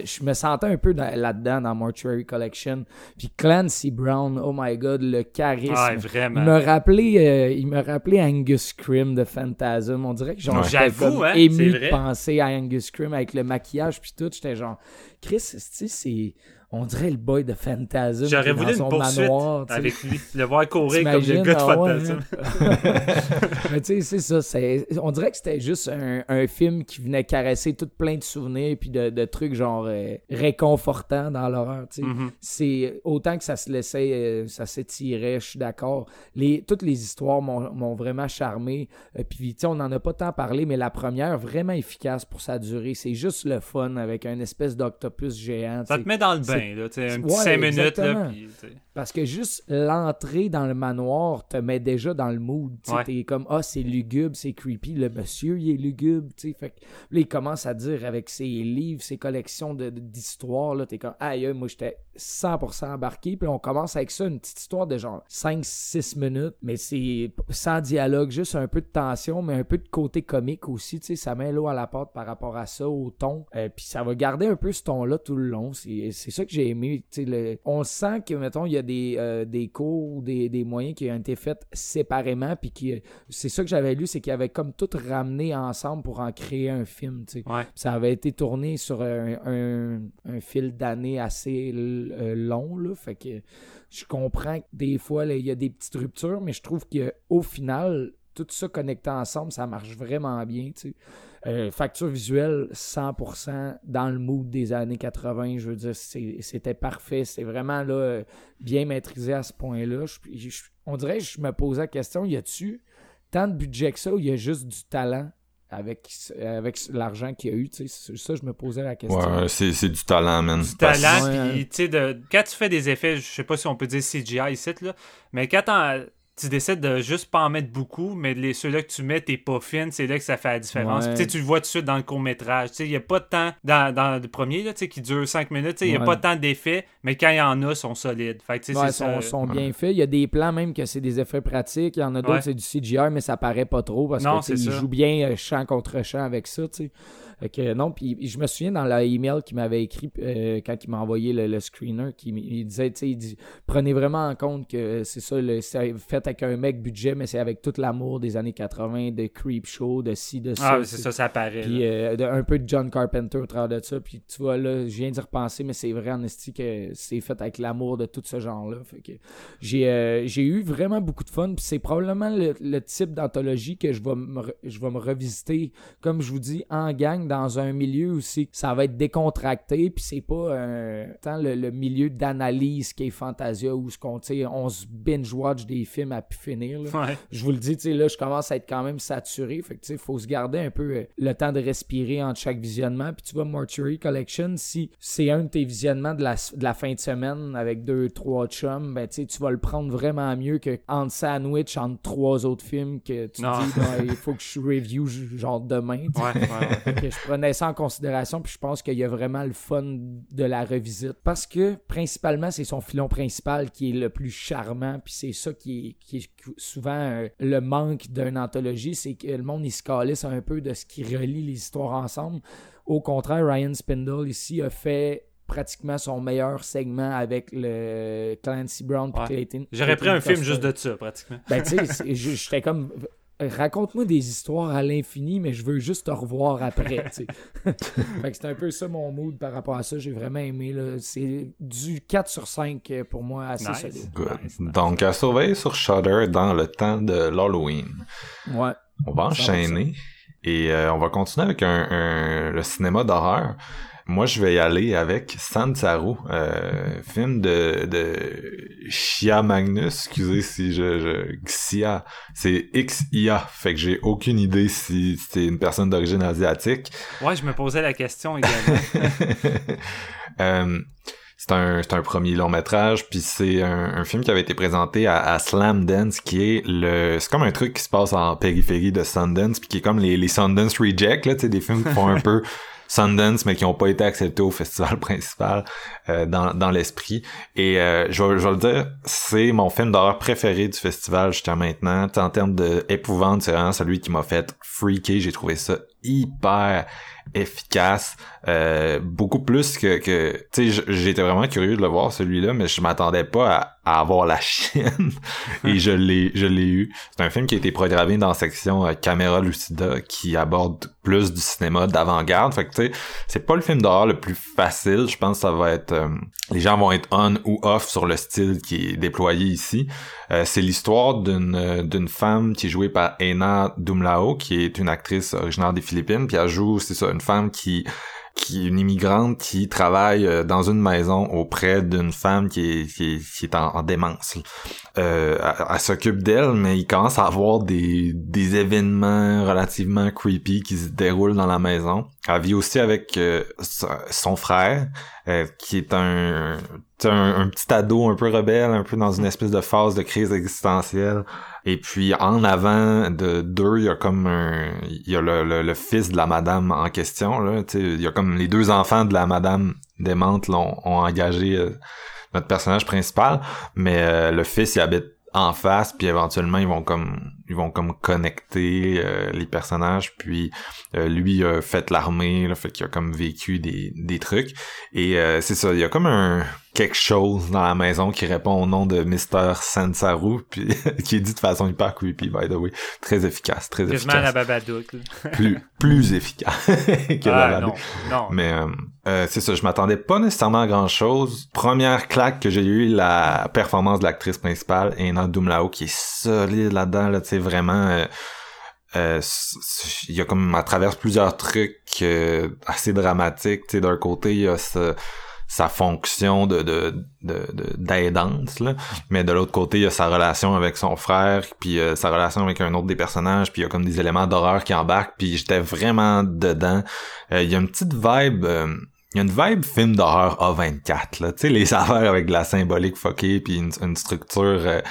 Je me sentais un peu dans- là-dedans dans Mortuary Collection. Puis Clancy Brown, oh my god, le charisme. Ouais, Il me rappelait, euh, il me rappelait Angus Scrim de Phantasm. On dirait que genre, J'avoue, hein, ému de penser à Angus Scrim avec le maquillage puis tout. J'étais genre, Chris, tu sais, c'est, on dirait le boy de Phantasm. J'aurais voulu une poursuite manoir, avec lui. Le voir courir comme le gars de ah ouais, Fantasm. hein? Mais tu sais, c'est ça. c'est- On dirait que c'était juste un, un film qui venait caresser tout plein de souvenirs puis de, de trucs genre euh, réconfortants dans l'horreur. Mhm. C'est autant que ça se laissait, euh, ça s'étirait, je suis d'accord. Les, toutes les histoires m'ont m'ont vraiment charmé. Euh, puis tu sais, on n'en a pas tant parlé, mais la première, vraiment efficace pour sa durée. C'est juste le fun avec un espèce d'octopus géant. Ça te met dans le C'est- là. Un petit Ouais, 5 minutes, là. Puis. Parce que juste l'entrée dans le manoir te met déjà dans le mood. Tu sais, Ouais. T'es comme, ah, c'est lugubre, c'est creepy. Le monsieur, il est lugubre. tu sais. Fait que là, il commence à dire avec ses livres, ses collections de- de- d'histoires. là, T'es comme, aïe, moi, j'étais 100% embarqué. Puis on commence avec ça, une petite histoire de genre 5-6 minutes. Mais c'est sans dialogue, juste un peu de tension, mais un peu de côté comique aussi. tu sais, Ça met l'eau à la porte par rapport à ça, au ton. Euh, puis ça va garder un peu ce ton-là tout le long. C'est c'est ça que j'ai aimé. le- on sent que, mettons, il y a des, euh, des cours ou des, des moyens qui ont été faits séparément. Puis qui, c'est ça que j'avais lu, c'est qu'ils avaient comme tout ramené ensemble pour en créer un film. Ouais. Ça avait été tourné sur un, un- un fil d'années assez euh, long, là. Fait que je comprends que des fois, il y a des petites ruptures, mais je trouve qu'au final, tout ça connecté ensemble, ça marche vraiment bien, tu sais. Euh, facture visuelle, 100% dans le mood des années 80, je veux dire, c'était parfait. C'est vraiment là, bien maîtrisé à ce point-là. On dirait que je me posais la question, y a-tu tant de budget que ça ou il y a juste du talent avec, avec l'argent qu'il y a eu, tu sais, c'est ça, je me posais la question. Ouais, c'est, c'est du talent, man. du Parce- talent, Ouais. puis tu sais, de- quand tu fais des effets, je sais pas si on peut dire CGI ici, là, mais quand t'en- tu décides de juste pas en mettre beaucoup, mais les, ceux-là que tu mets, t'es pas fine, c'est là que ça fait la différence. Ouais. Puis, tu le vois tout de suite dans le court-métrage. Tu sais, il y a pas de temps, dans, dans le premier, là, tu sais, qui dure 5 minutes, il y a Ouais. pas de temps d'effets, mais quand il y en a, ils sont solides. Fait que, Ouais, c'est sont, ça. sont bien faits. Il y a des plans même que c'est des effets pratiques. Il y en a d'autres, Ouais. c'est du CGI, mais ça paraît pas trop parce Non, que tu sais, c'est il ça. joue bien euh, champ contre champ avec ça. Que non, puis je me souviens dans l'email qu'il m'avait écrit euh, quand il m'a envoyé le, screener, qui il disait, tu sais, il dit, prenez vraiment en compte que c'est ça, c'est fait avec un mec budget, mais c'est avec tout l'amour des années 80, de Creep Show, de ci, de ça. Ah, c'est ça, ça apparaît. Puis euh, un peu de John Carpenter au travers de ça. Puis tu vois, là, je viens d'y repenser, mais c'est vrai en esti que c'est fait avec l'amour de tout ce genre-là. Fait que j'ai euh, j'ai eu vraiment beaucoup de fun. Puis c'est probablement le, type d'anthologie que je vais, me, je vais me revisiter, comme je vous dis, en gang, dans un milieu aussi. Ça va être décontracté, puis c'est pas tant le, milieu d'analyse qui est Fantasia où on, on se binge-watch des films à pu finir. Je vous le dis, là, je commence à être quand même saturé. Fait que, il faut se garder un peu euh, le temps de respirer entre chaque visionnement. Puis tu vois, Mortuary Collection, si c'est un de tes visionnements de la, de la fin de semaine avec deux, trois chums, ben, tu vas le prendre vraiment mieux que entre sandwich entre trois autres films que tu dis, ben, il faut que je review genre demain. Prenais ça en considération, puis je pense qu'il y a vraiment le fun de la revisite. Parce que, principalement, c'est son filon principal qui est le plus charmant, puis c'est ça qui est, qui est souvent euh, le manque d'une anthologie, c'est que le monde, il se calisse un peu de ce qui relie les histoires ensemble. Au contraire, Ryan Spindle ici a fait pratiquement son meilleur segment avec le Clancy Brown et Clayton. J'aurais pris un film juste de ça, pratiquement. Ben, tu sais, j'étais comme raconte-moi des histoires à l'infini, mais je veux juste te revoir après. fait que c'est un peu ça mon mood par rapport à ça. J'ai vraiment aimé. C'est du 4 sur 5 pour moi assez solide. Donc à surveiller sur Shudder dans le temps de l'Halloween. Ouais. On va enchaîner et euh, on va continuer avec un le cinéma d'horreur. Moi, je vais y aller avec Sansaru, euh, film de, de Xia Magnus. Excusez si je, je Xia, c'est X-I-A. Fait que j'ai aucune idée si c'est une personne d'origine asiatique. Ouais, je me posais la question également. euh, c'est un, un premier long métrage, puis c'est un, film qui avait été présenté à, à, Slam Dance, qui est le, c'est comme un truc qui se passe en périphérie de Sundance, puis qui est comme les, les Sundance Reject, là, tu sais, des films qui font un peu Sundance, mais qui n'ont pas été acceptés au festival principal euh, dans, dans l'esprit. Et euh, je, vais, je vais le dire, c'est mon film d'horreur préféré du festival jusqu'à maintenant. en termes d'épouvante, c'est vraiment celui qui m'a fait freaker. J'ai trouvé ça hyper efficace euh, beaucoup plus que que tu sais j'étais vraiment curieux de le voir celui-là mais je m'attendais pas à, avoir la chienne. Et je l'ai je l'ai eu. C'est un film qui a été programmé dans la section euh, caméra lucida qui aborde plus du cinéma d'avant-garde. Fait que tu sais c'est pas le film d'horreur le plus facile. Je pense que ça va être euh, les gens vont être on ou off sur le style qui est déployé ici. C'est l'histoire d'une d'une femme qui est jouée par Ena Dumlao qui est une actrice originaire des Philippines puis elle joue c'est ça femme qui qui est une immigrante qui travaille euh, dans une maison auprès d'une femme qui est, qui est, en, démence. Euh, elle, s'occupe d'elle, mais il commence à avoir des, des événements relativement creepy qui se déroulent dans la maison. Elle vit aussi avec euh, son frère, euh, qui est un, un, petit ado un peu rebelle, un peu dans une espèce de phase de crise existentielle. Et puis en avant de deux, il y a comme un, il y a le, le, fils de la madame en question là. Il y a comme les deux enfants de la madame démente l'ont ont, engagé euh, notre personnage principal, mais le fils il habite en face puis éventuellement ils vont comme ils vont comme connecter euh, les personnages. Puis euh, lui a fait l'armée là fait qu'il a comme vécu des, des trucs. Et euh, c'est ça il y a comme un quelque chose dans la maison qui répond au nom de Mr. Sansaru puis qui est dit de façon hyper creepy by the way. Très efficace très efficace. la Babadook plus plus efficace que ah, non, non. mais c'est ça je m'attendais pas nécessairement à grand chose première claque que j'ai eu la performance de l'actrice principale Ena Dumlao qui est solide là-dedans là tu sais vraiment euh, euh, il y a comme à travers plusieurs trucs euh, assez dramatiques tu sais d'un côté il y a sa fonction de de d'aidance là mais de l'autre côté il y a sa relation avec son frère puis sa relation avec un autre des personnages puis il y a comme des éléments d'horreur qui embarquent puis j'étais vraiment dedans. Il y a une petite vibe il y a une vibe film d'horreur A24 là tu sais les affaires avec de la symbolique fuckée puis une, une structure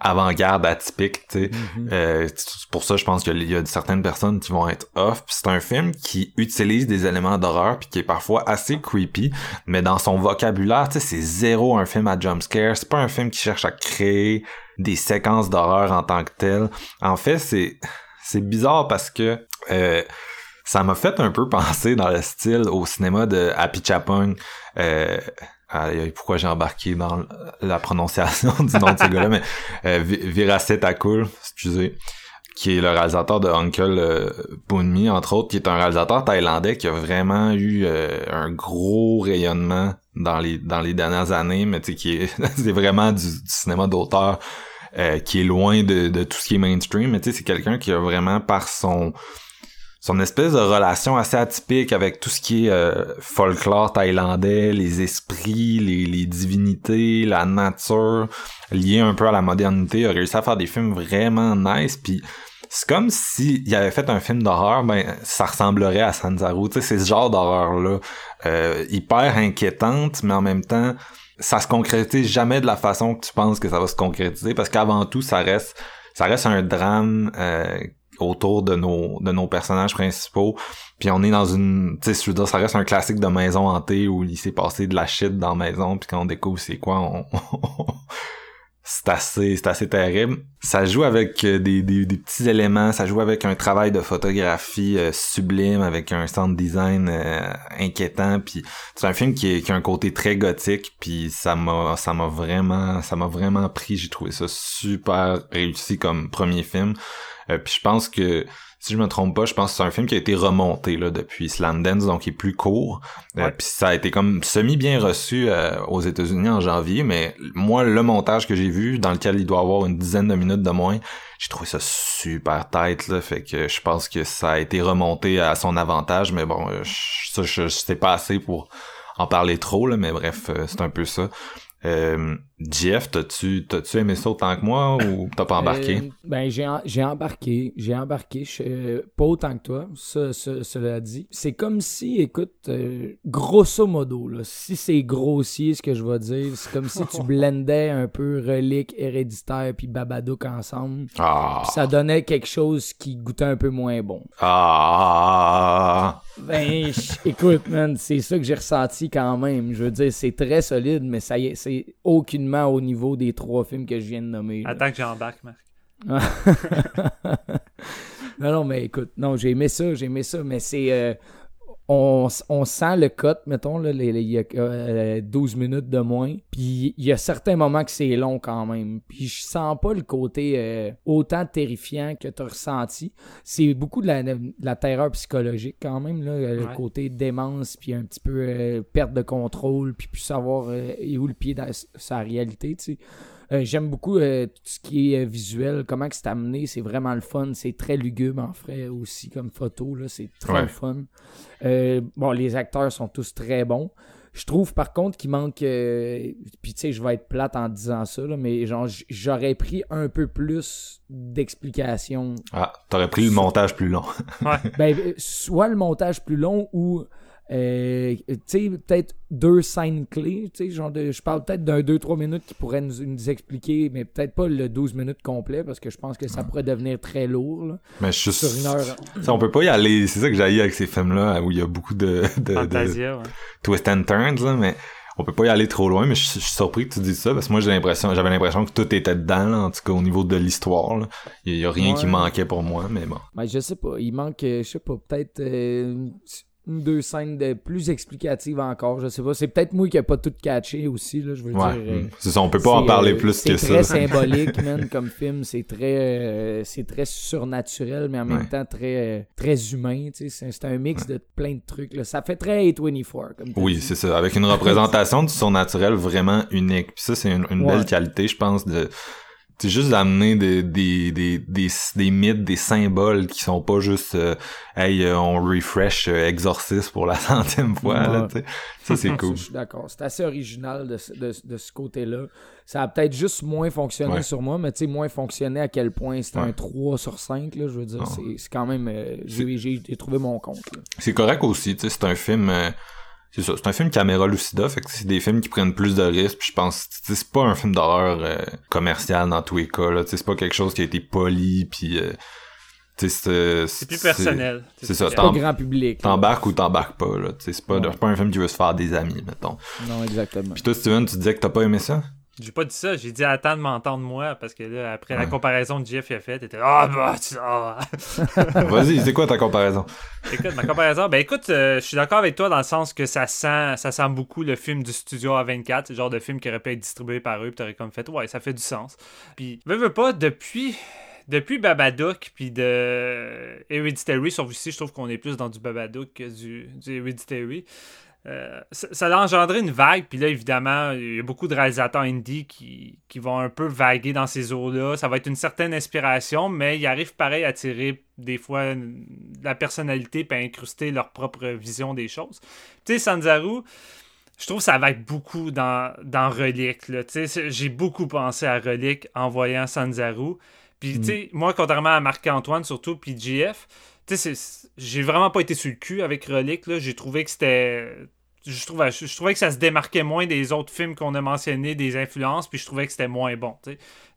avant-garde atypique, tu sais. Mm-hmm. Euh, pour ça, je pense qu'il y a certaines personnes qui vont être off. C'est un film qui utilise des éléments d'horreur puis qui est parfois assez creepy, mais dans son vocabulaire, tu sais, c'est zéro un film à jumpscare. C'est pas un film qui cherche à créer des séquences d'horreur en tant que tel. En fait, c'est c'est bizarre parce que euh, ça m'a fait un peu penser dans le style au cinéma de Happy Chapong. Euh, pourquoi j'ai embarqué dans la prononciation du nom de ce gars-là, mais euh, Viracet Akul, excusez, qui est le réalisateur de Uncle euh, Bunmi, entre autres, qui est un réalisateur thaïlandais qui a vraiment eu euh, un gros rayonnement dans les dans les dernières années, mais tu sais, qui est c'est vraiment du, cinéma d'auteur euh, qui est loin de, de tout ce qui est mainstream, mais tu sais, c'est quelqu'un qui a vraiment par son son espèce de relation assez atypique avec tout ce qui est euh, folklore thaïlandais, les esprits, les, les, divinités, la nature, lié un peu à la modernité, a réussi à faire des films vraiment nice, puis c'est comme si il avait fait un film d'horreur, ben ça ressemblerait à Sanzaru, tu sais, c'est ce genre d'horreur-là, euh, hyper inquiétante, mais en même temps, ça se concrétise jamais de la façon que tu penses que ça va se concrétiser, parce qu'avant tout, ça reste ça reste un drame euh, autour de nos de nos personnages principaux. Puis on est dans une tu sais ça reste un classique de maison hantée où il s'est passé de la shit dans la maison puis quand on découvre c'est quoi on c'est assez c'est assez terrible. Ça joue avec euh, des, des, petits éléments ça joue avec un travail de photographie euh, sublime avec un sound design euh, inquiétant puis c'est un film qui, est, qui a un côté très gothique puis ça m'a ça m'a vraiment ça m'a vraiment pris. J'ai trouvé ça super réussi comme premier film euh, puis je pense que si je me trompe pas, je pense que c'est un film qui a été remonté là depuis Slamdance, donc il est plus court. Euh, puis ça a été comme semi bien reçu euh, aux États-Unis en janvier, mais moi le montage que j'ai vu, dans lequel il doit avoir une dizaine de minutes de moins, j'ai trouvé ça super tête là, fait que je pense que ça a été remonté à son avantage, mais bon, ça je, je sais pas assez pour en parler trop là, mais bref, c'est un peu ça. Euh, Jeff, t'as-tu, t'as-tu aimé ça autant que moi ou t'as pas embarqué? Euh, ben, j'ai, j'ai embarqué. J'ai embarqué. Je, pas autant que toi, ça, cela dit. C'est comme si, écoute, euh, grosso modo, là, si c'est grossier ce que je vais dire, c'est comme si tu blendais un peu relique, héréditaire puis babadook ensemble. Ah. ça donnait quelque chose qui goûtait un peu moins bon. Ah. Ben, écoute, man, c'est ça que j'ai ressenti quand même. Je veux dire, c'est très solide, mais ça y est, c'est aucunement au niveau des trois films que je viens de nommer. Attends que j'embarque, Marc. non, non, mais écoute, non, j'ai aimé ça, j'ai aimé ça, mais c'est. Euh, on, sent le cut, mettons, là, il y a 12 euh, minutes de moins. Puis il y a certains moments que c'est long quand même. Puis je sens pas le côté euh, autant terrifiant que tu as ressenti. C'est beaucoup de la, terreur psychologique quand même, là, le côté démence, puis un petit peu perte de contrôle, puis plus savoir où le pied dans sa réalité, tu sais. Euh, j'aime beaucoup euh, tout ce qui est euh, visuel, comment c'est amené, c'est vraiment le fun, c'est très lugubre en vrai aussi comme photo, là, c'est très fun. bon, les acteurs sont tous très bons. Je trouve par contre qu'il manque. puis tu sais, je vais être plate en disant ça, mais genre, j'aurais pris un peu plus d'explications. Ah, t'aurais pris le montage plus long. ben, soit le montage plus long ou euh, tu sais, peut-être deux scènes clés, tu sais, genre de, je parle peut-être d'un 2-3 minutes qui pourraient nous, expliquer, mais peut-être pas le 12 minutes complet, parce que je pense que ça pourrait devenir très lourd, là, Mais je sur une heure. on peut pas y aller, c'est ça que j'ai avec ces films-là, où il y a beaucoup de, de, Fantasia, ouais. twist and turns, là, mais on peut pas y aller trop loin, mais je, suis surpris que tu dises ça, parce que moi j'ai l'impression, j'avais l'impression que tout était dedans, là, en tout cas au niveau de l'histoire. Il y, a rien qui manquait pour moi, mais bon. Ben, je sais pas, il manque, je sais pas, peut-être euh, deux scènes de plus explicatives encore. Je sais pas. C'est peut-être moi qui n'ai pas tout catché aussi, là, je veux dire. Euh, c'est ça, on peut pas en parler euh, plus que ça. C'est très symbolique, man, comme film. C'est très, euh, c'est très surnaturel, mais en même temps très, très humain. C'est un mix de plein de trucs. Là. Ça fait très A24. Comme oui, c'est ça. Avec une représentation du surnaturel vraiment unique. Puis ça, c'est une, belle qualité, je pense, de c'est juste d'amener des, des, des, des, des, mythes, des symboles qui sont pas juste euh, hey euh, on refresh euh, Exorcist pour la centième fois là, ça c'est cool. Je suis d'accord, c'est assez original de, de, de ce côté-là. Ça a peut-être juste moins fonctionné sur moi, mais tu sais moins fonctionné à quel point c'est un 3 sur 5 là, je veux dire, c'est quand même j'ai trouvé mon compte. C'est correct aussi, tu sais, c'est un film c'est ça, c'est un film caméra lucida, fait que c'est des films qui prennent plus de risques, puis je pense c'est pas un film d'horreur euh, commercial dans tous les cas là, c'est pas quelque chose qui a été poli puis euh, c'est plus personnel. C'est ça, c'est pas grand public. T'embarques ou t'embarques pas là, c'est pas, pas un film qui veut se faire des amis mettons. Non, exactement. Puis toi Steven, tu disais que t'as pas aimé ça? J'ai pas dit ça, j'ai dit attends de m'entendre moi, parce que là, après la comparaison que Jeff a faite, t'étais Ah bah tu ah. Vas-y, c'est quoi ta comparaison? Écoute, ma comparaison, ben écoute, euh, je suis d'accord avec toi dans le sens que ça sent ça sent beaucoup le film du studio A24, le genre de film qui aurait pu être distribué par eux, puis t'aurais comme fait Ouais, ça fait du sens. Puis, veux, veux pas, depuis depuis Babadook puis de Hereditary, sauf ici, je trouve qu'on est plus dans du Babadook que du, du Hereditary. Euh, ça, a engendré une vague, puis là, évidemment, il y a beaucoup de réalisateurs indie qui, qui vont un peu vaguer dans ces eaux-là. Ça va être une certaine inspiration, mais ils arrivent pareil à tirer des fois la personnalité et à incruster leur propre vision des choses. Tu sais, Sanzaru, je trouve que ça va être beaucoup dans, dans Relic. J'ai beaucoup pensé à Relic en voyant Sanzaru. Puis, tu sais, mm. moi, contrairement à Marc-Antoine, surtout, puis sais, j'ai vraiment pas été sur le cul avec Relic. J'ai trouvé que c'était. Je trouvais, je, trouvais que ça se démarquait moins des autres films qu'on a mentionnés, des influences, puis je trouvais que c'était moins bon.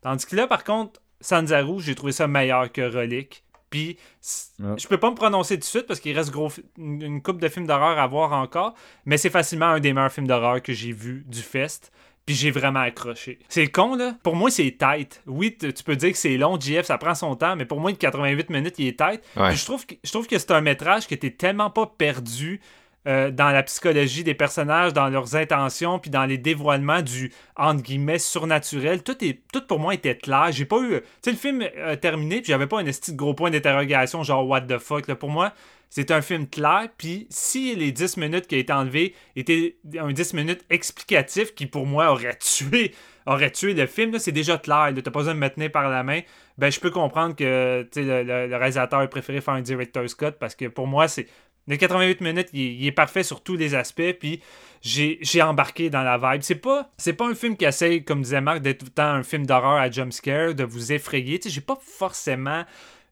Tandis que là, par contre, Sanzaru, j'ai trouvé ça meilleur que Relic. Puis, je peux pas me prononcer tout de suite parce qu'il reste gros une coupe de films d'horreur à voir encore, mais c'est facilement un des meilleurs films d'horreur que j'ai vu du Fest. Puis j'ai vraiment accroché. C'est con, là. Pour moi, c'est tight. Oui, tu peux dire que c'est long, JF, ça prend son temps, mais pour moi, 88 minutes, il est tight. je trouve que, je trouve que c'est un métrage qui était tellement pas perdu euh, dans la psychologie des personnages, dans leurs intentions, puis dans les dévoilements du entre guillemets surnaturel. Tout est tout pour moi était clair. J'ai pas eu, tu sais, le film a terminé, puis j'avais pas un petit gros point d'interrogation genre what the fuck. Là. Pour moi, c'est un film clair, puis si les 10 minutes qui a été enlevées étaient un 10 minutes explicatif qui pour moi aurait tué aurait tué le film, c'est déjà clair. T'as pas besoin de me tenir par la main. Ben, je peux comprendre que le, le, réalisateur a préféré faire un director's cut parce que pour moi, c'est les 88 minutes, il, est parfait sur tous les aspects, puis j'ai embarqué dans la vibe. C'est pas, pas un film qui essaye, comme disait Marc, d'être tout le temps un film d'horreur à jumpscare, de vous effrayer. J'ai pas forcément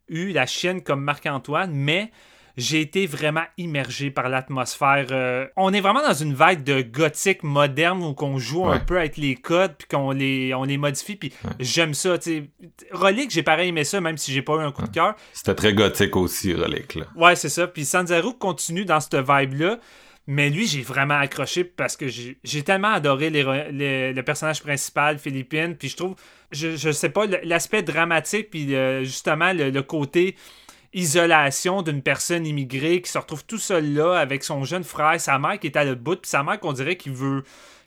eu la chienne comme Marc-Antoine, mais j'ai été vraiment immergé par l'atmosphère. Euh, on est vraiment dans une vague de gothique moderne où on joue un peu avec les codes puis qu'on les, on les modifie. Puis j'aime ça. Relic, j'ai pareil aimé ça, même si j'ai pas eu un coup de cœur. C'était très gothique aussi, Relic. Là. Ouais, c'est ça. Puis Sanzaru continue dans cette vibe-là. Mais lui, j'ai vraiment accroché parce que j'ai tellement adoré le personnage principal, Philippine. Puis je trouve, je, je sais pas, l'aspect dramatique, puis justement le, côté isolation d'une personne immigrée qui se retrouve tout seul là avec son jeune frère, sa mère qui est à le bout, puis sa mère qu'on dirait qu'il veut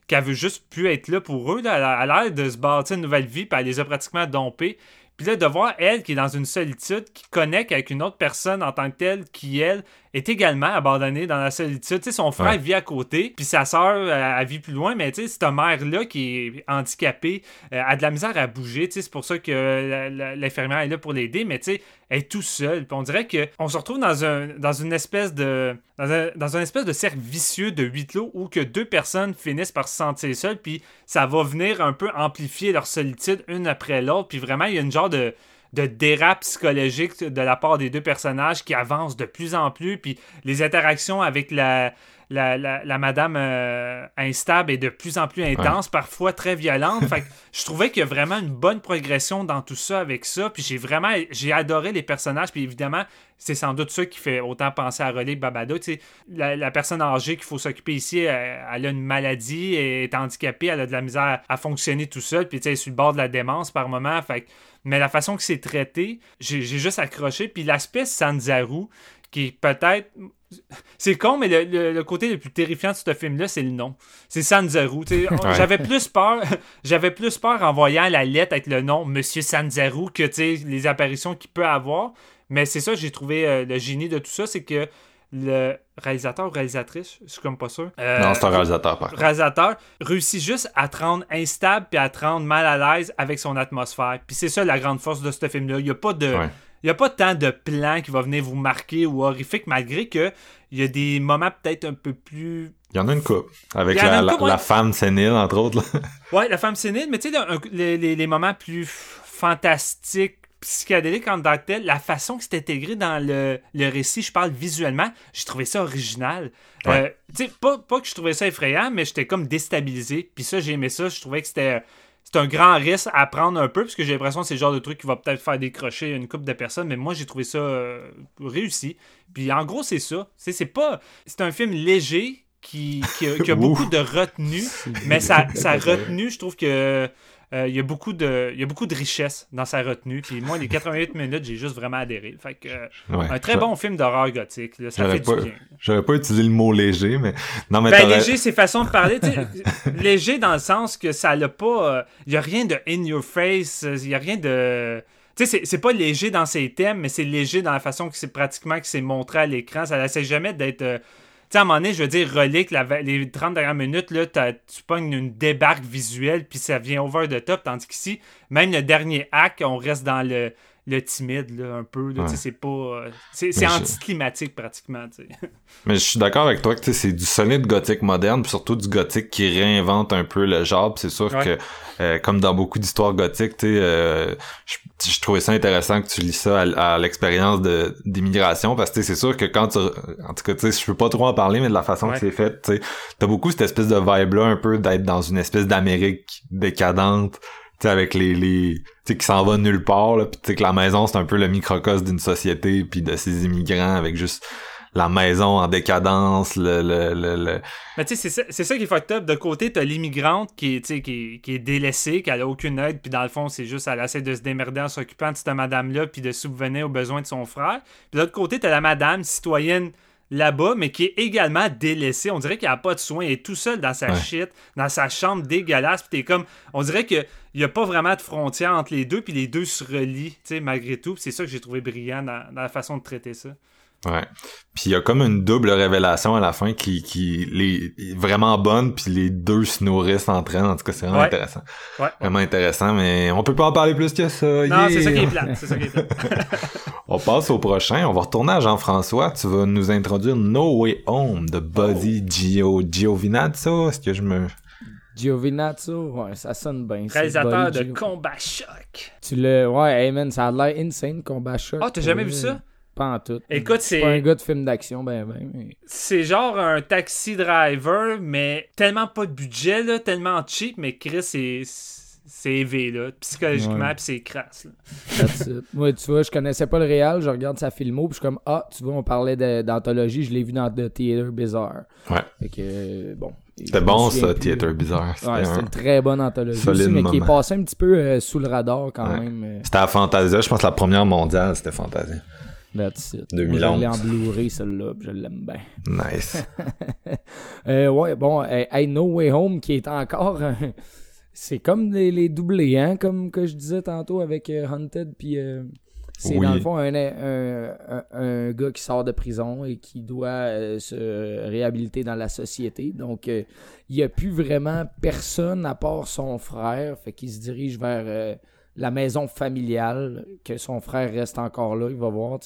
qu'elle veut juste plus être là pour eux. Là. Elle l'air de se bâtir une nouvelle vie, puis elle les a pratiquement dompés. Puis là, de voir elle qui est dans une solitude, qui connecte avec une autre personne en tant que telle, qui, elle, est également abandonnée dans la solitude. Tu sais, son frère vit à côté, puis sa soeur, elle, vit plus loin, mais cette mère-là qui est handicapée, euh, a de la misère à bouger. C'est pour ça que l'infirmière est là pour l'aider, mais elle est tout seule. On dirait qu'on se retrouve dans, un, dans une espèce de dans un, dans espèce de cercle vicieux de huit lots où que deux personnes finissent par se sentir seules, puis ça va venir un peu amplifier leur solitude une après l'autre. Puis vraiment, il y a une genre de de dérape psychologique de la part des deux personnages qui avancent de plus en plus, puis les interactions avec la, la, madame euh, instable est de plus en plus intense, parfois très violente. fait je trouvais qu'il y a vraiment une bonne progression dans tout ça avec ça. Puis j'ai vraiment j'ai adoré les personnages. Puis évidemment, c'est sans doute ça qui fait autant penser à Relais Babado. La, la personne âgée qu'il faut s'occuper ici, elle, a une maladie, elle est handicapée, elle a de la misère à fonctionner tout seul. Puis elle est sur le bord de la démence par moment. Fait mais la façon que c'est traité, j'ai juste accroché. Puis l'aspect Sanzaru, qui peut-être. C'est con, mais le, côté le plus terrifiant de ce film-là, c'est le nom. C'est Sanzaru. J'avais plus peur. J'avais plus peur en voyant la lettre avec le nom Monsieur Sanzaru que les apparitions qu'il peut avoir. Mais c'est ça que j'ai trouvé euh, le génie de tout ça, c'est que le réalisateur ou réalisatrice, je suis comme pas sûr. Euh, non, c'est un réalisateur par Réalisateur réussit juste à te rendre instable puis à te rendre mal à l'aise avec son atmosphère. Puis c'est ça la grande force de ce film-là. Il n'y a pas de. Il y a pas tant de plan qui va venir vous marquer ou horrifique, malgré que il y a des moments peut-être un peu plus. Il y en a une coupe. Avec la, femme sénile, entre autres. ouais, la femme sénile, mais tu sais, les, les, moments plus fantastiques, psychédéliques en tant la façon que c'est intégré dans le, le, récit, je parle visuellement, j'ai trouvé ça original. Euh, tu sais, pas, pas que je trouvais ça effrayant, mais j'étais comme déstabilisé. Puis ça, j'ai aimé ça. Je trouvais que c'était c'est un grand risque à prendre un peu, parce que j'ai l'impression que c'est le genre de truc qui va peut-être faire décrocher une couple de personnes, mais moi j'ai trouvé ça euh, réussi. Puis en gros, c'est ça. C'est pas. C'est un film léger qui, qui a, qui a beaucoup de retenue, mais sa, sa retenue, je trouve que euh, il y a beaucoup de il y a beaucoup de richesse dans sa retenue puis moi les 88 minutes j'ai juste vraiment adhéré fait que euh, Ouais. un très bon film d'horreur gothique là, ça fait pas, du bien j'aurais pas utilisé le mot léger, mais non, mais ben, léger, c'est façon de parler. léger dans le sens que ça l'a pas. Il y a rien de in your face. Il y a rien de. Tu sais, c'est- c'est pas léger dans ses thèmes, mais c'est léger dans la façon que c'est pratiquement que c'est montré à l'écran. Ça essaie jamais d'être. À un moment donné, je veux dire, relique, les 30 dernières minutes, là, tu pognes une débarque visuelle, puis ça vient over the top, tandis qu'ici, même le dernier acte, on reste dans le, le timide, là, un peu. Ouais. c'est pas. euh, C'est je- anticlimatique, pratiquement. Mais je suis d'accord avec toi que c'est du solide gothique moderne, puis surtout du gothique qui réinvente un peu le genre. c'est sûr Ouais. que, euh, comme dans beaucoup d'histoires gothiques, euh, je, je trouvais ça intéressant que tu lis ça à, à l'expérience de d'immigration, parce que c'est sûr que quand tu... En tout cas, je peux pas trop en parler, mais de la façon Ouais. que c'est fait, tu t'as beaucoup cette espèce de vibe-là, un peu d'être dans une espèce d'Amérique décadente, sais, avec les... les tu qui s'en va nulle part, là, puis tu sais, que la maison, c'est un peu le microcosme d'une société, puis de ces immigrants, avec juste la maison en décadence, le, le, le, le- Mais tu sais, c'est ça, ça qui est fucked up. De côté, t'as l'immigrante qui est, qui, qui est délaissée, qui a aucune aide, puis dans le fond, c'est juste, elle essaie de se démerder en s'occupant de cette madame-là, puis de subvenir aux besoins de son frère. Puis de l'autre côté, t'as la madame citoyenne là-bas, mais qui est également délaissée. On dirait qu'il a pas de soins. Elle est tout seul dans sa Ouais. shit, dans sa chambre dégueulasse, puis t'es comme... On dirait que il y a pas vraiment de frontière entre les deux, puis les deux se relient, tu sais, malgré tout. C'est ça que j'ai trouvé brillant dans, dans la façon de traiter ça. Ouais. Puis il y a comme une double révélation à la fin qui qui les est vraiment bonne puis les deux se nourrissent entre elles. En tout cas, c'est vraiment Ouais. intéressant. Ouais. Vraiment intéressant, mais on peut pas en parler plus que ça. Non, Yeah! c'est ça qui est plat. C'est ça qui est plat. On passe au prochain. On va retourner à Jean-François. Tu vas nous introduire No Way Home de Buddy Gio Giovinazzo. Est-ce que je me Giovinazzo, ouais, ça sonne bien. Réalisateur de Gio- Combat Choc. Tu le. Ouais, hey man, ça a l'air insane, combat choc. Ah, t'as jamais vu ça? Pas en tout. Écoute, C'est pas un gars de film d'action, ben, ben. mais- c'est genre un taxi driver, mais tellement pas de budget, là, tellement cheap, mais Chris, c'est c'est élevé, là, psychologiquement, Ouais. puis c'est crasse. Là. Moi, tu vois, je connaissais pas le réal, je regarde sa filmo, puis je suis comme, ah, tu vois, on parlait d'anthologie, je l'ai vu dans The Theater Bizarre. Ouais. Fait que, euh, bon. C'était bon ça, plus. Theater Bizarre. C'était Ouais, un- une très bonne anthologie solide aussi, mais qui est moment. passé un petit peu euh, sous le radar quand Ouais. même. euh, C'était à Fantasia, je pense la première mondiale, c'était Fantasia. That's it. 2011. Moi, Je l'ai en Blu-ray, celle-là, puis je l'aime bien. Nice. Euh, ouais, bon, euh, hey, No Way Home qui est encore. euh, c'est comme les, les doublés, hein, comme que je disais tantôt avec euh, Hunted, puis. euh, c'est Oui. dans le fond un, un, un, un gars qui sort de prison et qui doit se réhabiliter dans la société. Donc, il n'y a plus vraiment personne à part son frère. Fait qu'il se dirige vers la maison familiale, que son frère reste encore là, il va voir.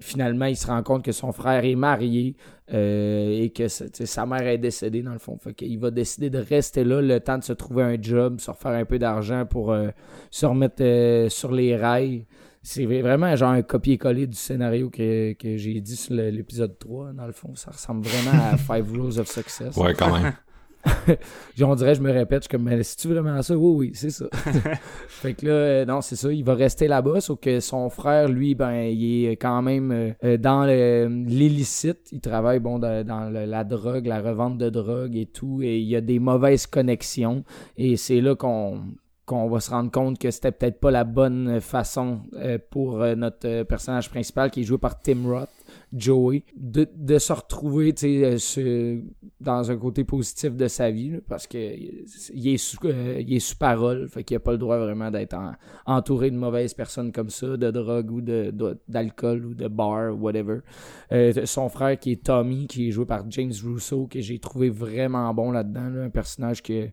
Finalement, il se rend compte que son frère est marié euh, et que sa- mère est décédée dans le fond. Fait qu'il va décider de rester là le temps de se trouver un job, se refaire un peu d'argent pour euh, se remettre euh, sur les rails. C'est vraiment genre un copier-coller du scénario que, que j'ai dit sur l'épisode 3, dans le fond. Ça ressemble vraiment à Five Rules of Success. Ouais, quand même. On dirait, je me répète, je suis comme, mais c'est-tu vraiment ça? Oui, oui, c'est ça. fait que là, euh, non, c'est ça, il va rester là-bas, sauf que son frère, lui, ben, il est quand même euh, euh, dans l'illicite. Il travaille, bon, dans, dans le- la drogue, la revente de drogue et tout, et il y a des mauvaises connexions. Et c'est là qu'on qu'on va se rendre compte que c'était peut-être pas la bonne façon euh, pour euh, notre euh, personnage principal qui est joué par Tim Roth, Joey, de, se retrouver euh, dans un côté positif de sa vie parce que euh, il est sous, euh, il est sous parole, fait qu'il a pas le droit vraiment d'être en- entouré de mauvaises personnes comme ça, de drogue ou de de- d'alcool ou de bar, whatever. Son frère qui est Tommy, qui est joué par James Russo, que j'ai trouvé vraiment bon là-dedans, là, un personnage qui est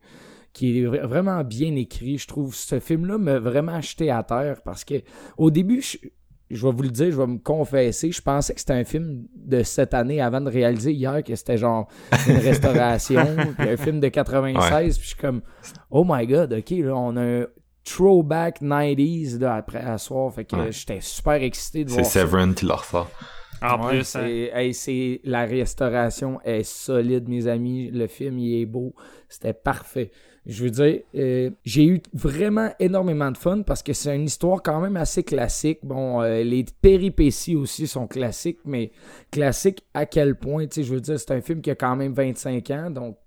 vra- vraiment bien écrit. Je trouve ce film-là m'a vraiment jeté à terre parce que au début, je, je vais vous le dire, je vais me confesser, je pensais que c'était un film de cette année avant de réaliser hier que c'était genre une restauration, puis un film de 96, puis je suis comme oh my god, ok, là, on a un throwback 90s là, après à soir, fait que Ouais. j'étais super excité de C'est voir ça. Severin qui le ressort. En Ouais, plus, hein. c'est- hey, c'est- la restauration est solide, mes amis. Le film, il est beau. C'était parfait. Je veux dire, euh, j'ai eu vraiment énormément de fun parce que c'est une histoire quand même assez classique. Bon, euh, les péripéties aussi sont classiques, mais classiques à quel point, tu sais, je veux dire, c'est un film qui a quand même 25 ans, donc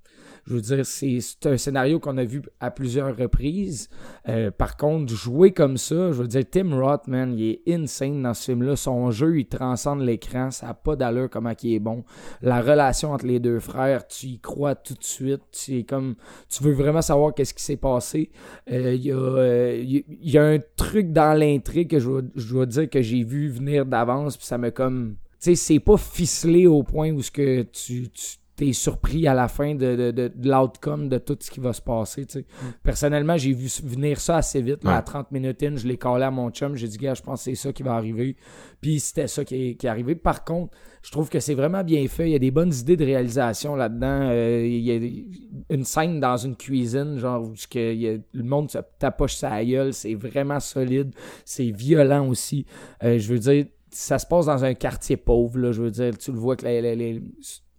je veux dire, c'est un scénario qu'on a vu à plusieurs reprises. Euh, par contre, jouer comme ça, je veux dire, Tim Roth, man, il est insane dans ce film-là. Son jeu, il transcende l'écran. Ça n'a pas d'allure comment il est bon. La relation entre les deux frères, tu y crois tout de suite. Tu, comme, tu veux vraiment savoir qu'est-ce qui s'est passé. Euh, il y, euh, y, a un truc dans l'intrigue que je dois, dire que j'ai vu venir d'avance, puis ça me comme... Tu sais, c'est pas ficelé au point où ce que tu t'es surpris à la fin de, de, de, l'outcome de tout ce qui va se passer. Mm. Personnellement, j'ai vu venir ça assez vite. à 30 minutes in, je l'ai collé à mon chum. J'ai dit, gars, je pense que c'est ça qui va arriver. Puis c'était ça qui est, qui est, arrivé. Par contre, je trouve que c'est vraiment bien fait. Il y a des bonnes idées de réalisation là-dedans. Euh, il y a une scène dans une cuisine, genre où que le monde se tapoche sa gueule. C'est vraiment solide. C'est violent aussi. Euh, je veux dire, ça se passe dans un quartier pauvre. Là, je veux dire, tu le vois que les, les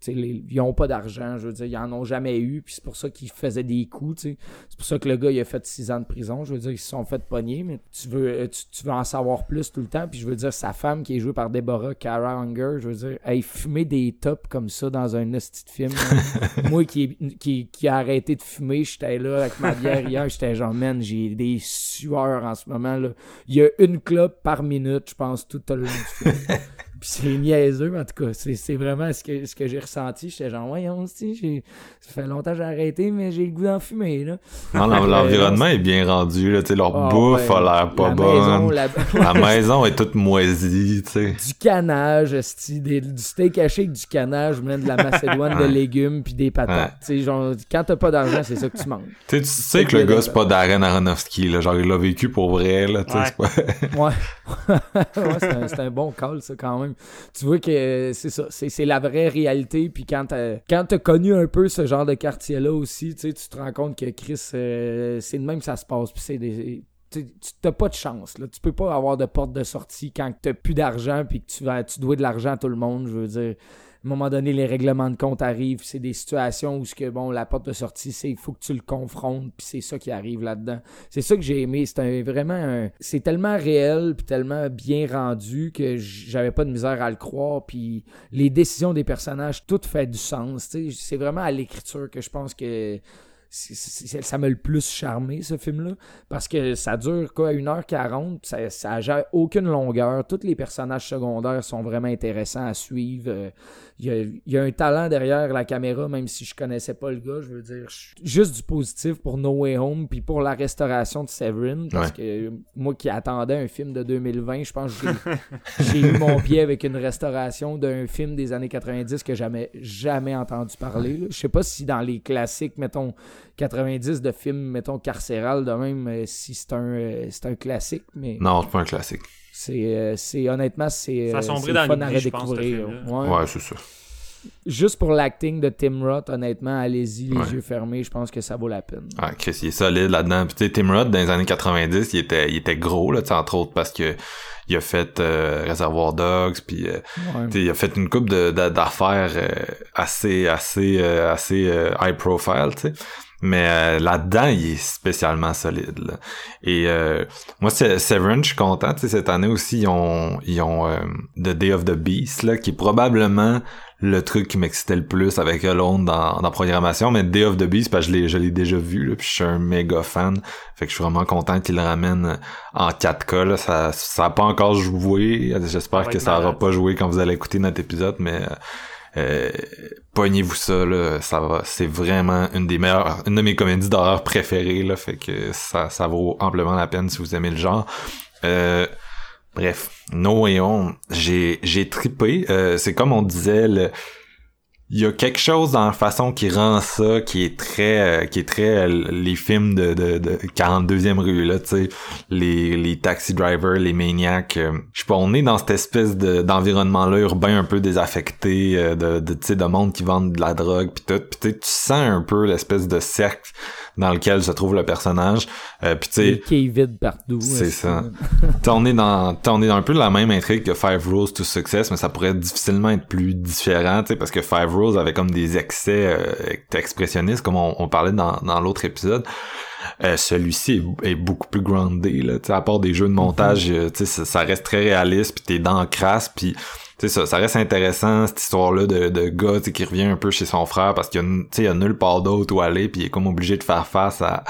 ils n'ont pas d'argent, je veux dire, ils en ont jamais eu, puis c'est pour ça qu'ils faisaient des coups, C'est pour ça que le gars, il a fait six ans de prison, je veux dire, ils se sont fait pogner, mais tu veux, euh, tu, veux en savoir plus tout le temps, puis je veux dire, sa femme qui est jouée par Deborah Cara Unger, je veux dire, elle fumait des tops comme ça dans un hostie de film. Moi qui, qui, qui a arrêté de fumer, j'étais là avec ma bière hier, j'étais genre, man, j'ai des sueurs en ce moment, là. Il y a une clope par minute, je pense, tout le long du film. Puis c'est niaiseux, en tout cas. C'est vraiment ce que, ce que j'ai ressenti. J'étais genre, voyons, ça fait longtemps que j'ai arrêté, mais j'ai le goût d'en fumer, là. Non, l'environnement est bien rendu, là. sais leur ah, bouffe a l'air pas bonne. la... maison est toute moisie, tu sais. Du canage, des, du steak haché avec du canage, même de la macédoine de légumes puis des patates. Tu sais, genre, quand t'as pas d'argent, c'est ça que tu manges. tu sais que le gars, c'est pas Darren Aronofsky, là. Genre, il l'a vécu pour vrai, là. Ouais. ouais. ouais c'est un, un bon call, ça, quand même tu vois que c'est ça, c'est la vraie réalité. Puis quand t'as connu un peu ce genre de quartier-là aussi, tu te rends compte que Chris, euh, c'est de même que ça se passe. Puis c'est des tu n'as pas de chance. Là. Tu peux pas avoir de porte de sortie quand tu n'as plus d'argent puis que tu, tu dois de l'argent à tout le monde. Je veux dire, un moment donné, les règlements de compte arrivent. C'est des situations où ce que, bon, la porte de sortie, c'est il faut que tu le confrontes, puis c'est ça qui arrive là-dedans. C'est ça que j'ai aimé. C'est vraiment un... C'est tellement réel, puis tellement bien rendu que j'avais pas de misère à le croire. Puis les décisions des personnages, tout fait du sens. C'est vraiment à l'écriture que je pense que ça m'a le plus charmé, ce film-là. Parce que ça dure quoi, 1h40, ça, ça n'a aucune longueur. Tous les personnages secondaires sont vraiment intéressants à suivre. Euh, il y, a, un talent derrière la caméra, même si je connaissais pas le gars. Je veux dire, juste du positif pour No Way Home, puis pour la restauration de Severin. Parce que moi qui attendais un film de 2020, je pense que j'ai eu mon pied avec une restauration d'un film des années 90 que j'avais jamais entendu parler. Je sais pas si dans les classiques, mettons, 90 de films, mettons, carcéral de même, euh, si c'est un, euh, c'est un classique. mais Non, c'est pas un classique. C'est, euh, c'est honnêtement, c'est, ça c'est dans fun à redécouvrir. Ouais, ouais c'est ça. Juste pour l'acting de Tim Roth, honnêtement, allez-y, les yeux fermés, je pense que ça vaut la peine. Ah, Chris, il est solide là-dedans. Puis, Tim Roth, dans les années 90, il était, il était gros, là, entre autres, parce que il a fait euh, Reservoir Dogs, puis euh, il a fait une coupe de, d'affaires assez, assez, assez high profile, tu sais. Mais euh, là-dedans, il est spécialement solide. Là. Et euh, moi, Severin, je suis content. Cette année aussi, ils ont, ils ont euh, The Day of the Beast, là, qui est probablement le truc qui m'excitait le plus avec Alone dans, dans programmation. Mais Day of the Beast, parce que je l'ai déjà vu, là, puis je suis un méga fan. Fait que je suis vraiment content qu'il le ramène en 4K. Là. Ça ça a pas encore joué. J'espère que ça aura pas joué quand vous allez écouter notre épisode, mais... Euh, pognez-vous ça là, ça va, c'est vraiment une des meilleures, une de mes comédies d'horreur préférées là, fait que ça, ça vaut amplement la peine si vous aimez le genre. Euh, bref, No Way Home, j'ai j'ai tripé. Euh, c'est comme on disait le il y a quelque chose dans la façon qui rend ça qui est très euh, qui est très euh, les films de, de, de 42e rue là tu sais. Les, les taxi drivers les maniacs euh, je sais pas on est dans cette espèce de d'environnement là urbain un peu désaffecté de de tu sais de monde qui vendent de la drogue puis tout. Puis tu sens un peu l'espèce de cercle dans lequel se trouve le personnage. Euh, puis tu sais, Qui est vide partout. C'est ça. On est dans on est dans un peu la même intrigue que Five Rules to Success, mais ça pourrait difficilement être plus différent, t'sais, parce que Five Rules avait comme des excès euh, expressionnistes, comme on, on parlait dans, dans l'autre épisode. Euh, celui-ci est, est beaucoup plus groundé là, à part des jeux de montage, euh, t'sais, ça, ça reste très réaliste, puis t'es dans crasse, puis sais ça, ça reste intéressant cette histoire-là de, de gars qui revient un peu chez son frère parce qu'il y a, nulle part d'autre où aller, puis il est comme obligé de faire face à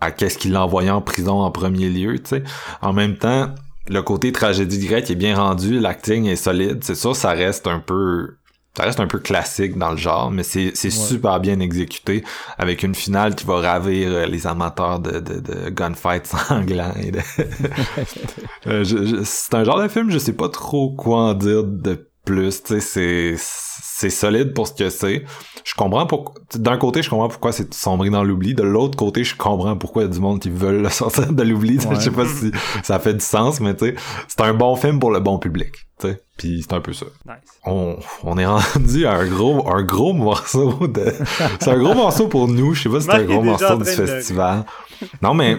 à qu'est-ce qu'il l'envoyait en prison en premier lieu, tu sais. En même temps, le côté tragédie grecque est bien rendu, l'acting est solide, c'est sûr ça reste un peu ça reste un peu classique dans le genre, mais c'est c'est super bien exécuté avec une finale qui va ravir euh, les amateurs de de, de gunfight sanglants de Euh, c'est un genre de film, je sais pas trop quoi en dire de plus, c'est c'est solide pour ce que c'est. Je comprends pourquoi d'un côté, je comprends pourquoi c'est sombré dans l'oubli, de l'autre côté, je comprends pourquoi il y a du monde qui veulent le sortir de l'oubli. Tu sais, Je sais pas si ça fait du sens, mais tu sais, c'est un bon film pour le bon public, tu sais. Puis c'est un peu ça. Nice. On, on est rendu à un gros un gros morceau de c'est un gros morceau pour nous, je sais pas si c'est un gros morceau du de- festival. Non mais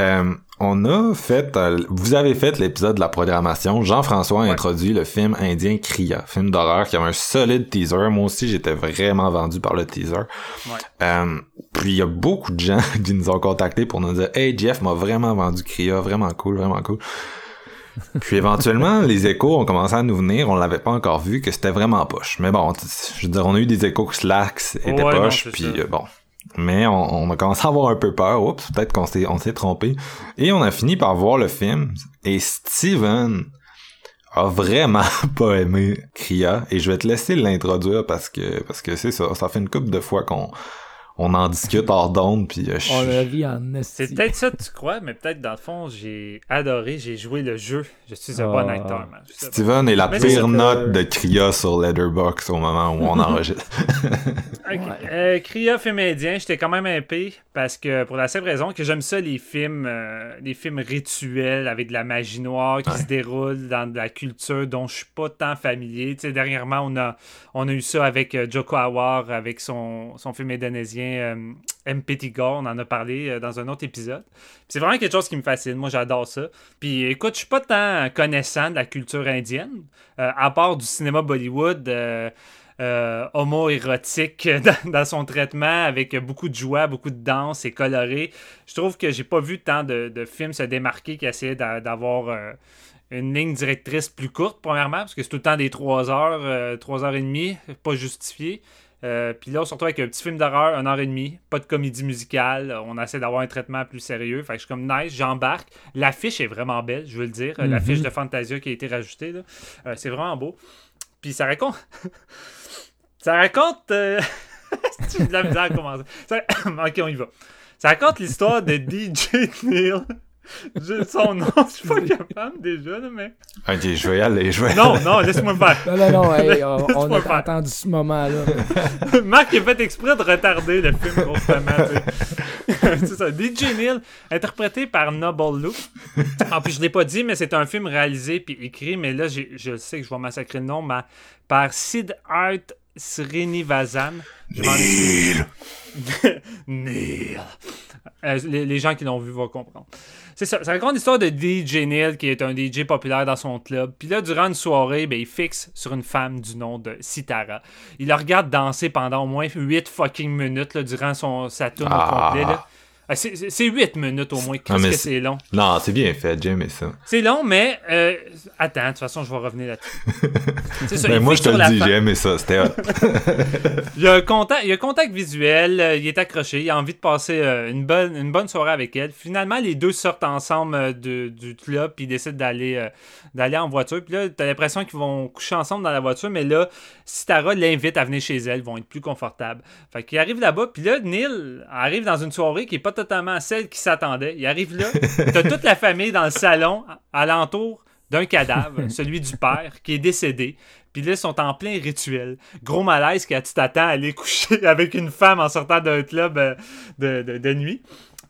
euh, on a fait, euh, vous avez fait l'épisode de la programmation. Jean-François a Ouais. introduit le film indien Kriya, film d'horreur qui avait un solide teaser. Moi aussi, j'étais vraiment vendu par le teaser. Ouais. Euh, puis il y a beaucoup de gens qui nous ont contactés pour nous dire Hey Jeff m'a vraiment vendu Kriya, vraiment cool, vraiment cool. Puis éventuellement, les échos ont commencé à nous venir, on l'avait pas encore vu, que c'était vraiment poche. Mais bon, je veux dire, on a eu des échos que Slacks était Ouais, non, poche, c'est puis euh, bon. Mais on, on a commencé à avoir un peu peur. Oups, peut-être qu'on s'est, on s'est trompé. Et on a fini par voir le film. Et Steven a vraiment pas aimé Kriya. Et je vais te laisser l'introduire parce que, parce que c'est ça. Ça fait une couple de fois qu'on, on en discute hors d'onde, puis euh, je- On l'a vu en. C'est peut-être ça que tu crois, mais peut-être dans le fond, j'ai adoré, j'ai joué le jeu. Je suis un Ah. bon acteur, man. Steven est la Mais pire note de Kriya sur Letterboxd au moment où on enregistre. Ok. Euh, Cria film indien, j'étais quand même un parce que pour la simple raison que j'aime ça les films euh, les films rituels avec de la magie noire qui se déroule dans de la culture dont je suis pas tant familier. Tu sais, dernièrement on a on a eu ça avec euh, Joko Awar avec son, son film indonésien euh, M. Gore, on en a parlé euh, dans un autre épisode. C'est vraiment quelque chose qui me fascine, moi j'adore ça. Puis écoute, je suis pas tant connaissant de la culture indienne, euh, à part du cinéma Bollywood. homo-érotique dans, son traitement avec beaucoup de joie, beaucoup de danse et coloré. Je trouve que j'ai pas vu tant de, films se démarquer qui essayaient d'a- d'avoir une ligne directrice plus courte, premièrement, parce que c'est tout le temps des 3 heures, euh, 3 heures et demie, pas justifié. Euh, Puis là, on se retrouve avec un petit film d'horreur, 1 heure et demie, pas de comédie musicale. On essaie d'avoir un traitement plus sérieux. Fait que je suis comme nice, j'embarque. L'affiche est vraiment belle, je veux le dire. Mhm. L'affiche de Fantasia qui a été rajoutée. Euh, c'est vraiment beau. Puis ça raconte. ça raconte. euh, de la misère à commencer? Ça- ok, on y va. Ça raconte l'histoire de DJ Neil. J'ai son nom, je suis pas capable déjà, là, mais. ok, je vais y aller, je vais y Non, aller. non, laisse-moi me faire. Non, non, non, hey, on, on Laisse-moi a faire. entendu ce moment-là. Marc a fait exprès de retarder le film constamment. c'est ça. DJ Neil, interprété par Noble Loop. En plus, je l'ai pas dit, mais c'est un film réalisé puis écrit, mais là, j'ai- je sais que je vais massacrer le nom, mais par Sid Art Srinivasan. Je m'en excuse. Neil. Euh, les, gens qui l'ont vu vont comprendre. C'est ça. Ça raconte l'histoire de DJ Neil, qui est un DJ populaire dans son club. Puis là, durant une soirée, ben, il fixe sur une femme du nom de Sitara. Il la regarde danser pendant au moins 8 fucking minutes durant son, sa tourne Ah. au. Ah, c'est- C'est c'est 8 minutes au moins. Ah, Qu'est-ce mais que c'est- long? Non, c'est bien fait, Jim et ça. C'est long, mais euh, attends, de toute façon, je vais revenir là-dessus. Ben, moi, je te le dis, j'ai aimé ça, c'était hot. Il y a un contact, il y a un contact visuel, euh, il est accroché, il a envie de passer euh, une, bonne, une bonne soirée avec elle. Finalement, les deux sortent ensemble euh, de- du club, puis ils décident d'aller d'aller en voiture. Puis là, t'as l'impression qu'ils vont coucher ensemble dans la voiture, mais là, Sitara l'invite à venir chez elle, ils vont être plus confortables. Fait qu'il arrive là-bas, puis là, Neil arrive dans une soirée qui est pas totalement celle qui s'attendait. Il arrive là, t'as toute la famille dans le salon, à- alentour d'un cadavre, celui du père, qui est décédé. Puis là, ils sont en plein rituel. Gros malaise quand tu t'attends à aller coucher avec une femme en sortant d'un club euh, de, de- de nuit.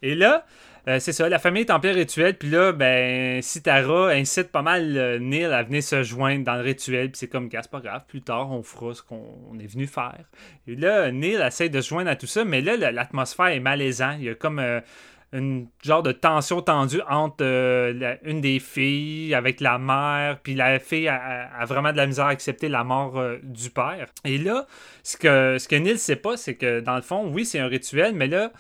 Et là, euh, c'est ça, la famille est en plein rituel, puis là, ben, Sitara incite pas mal euh, Neil à venir se joindre dans le rituel, puis c'est comme, c'est pas grave, plus tard, on fera ce qu'on est venu faire. Et là, Neil essaie de se joindre à tout ça, mais là, l'atmosphère est malaisante. Il y a comme euh, une genre de tension tendue entre une des filles avec la mère, puis la fille a, vraiment de la misère à accepter la mort du père. Et là, ce que, ce que Neil sait pas, c'est que dans le fond, oui, c'est un rituel, mais là,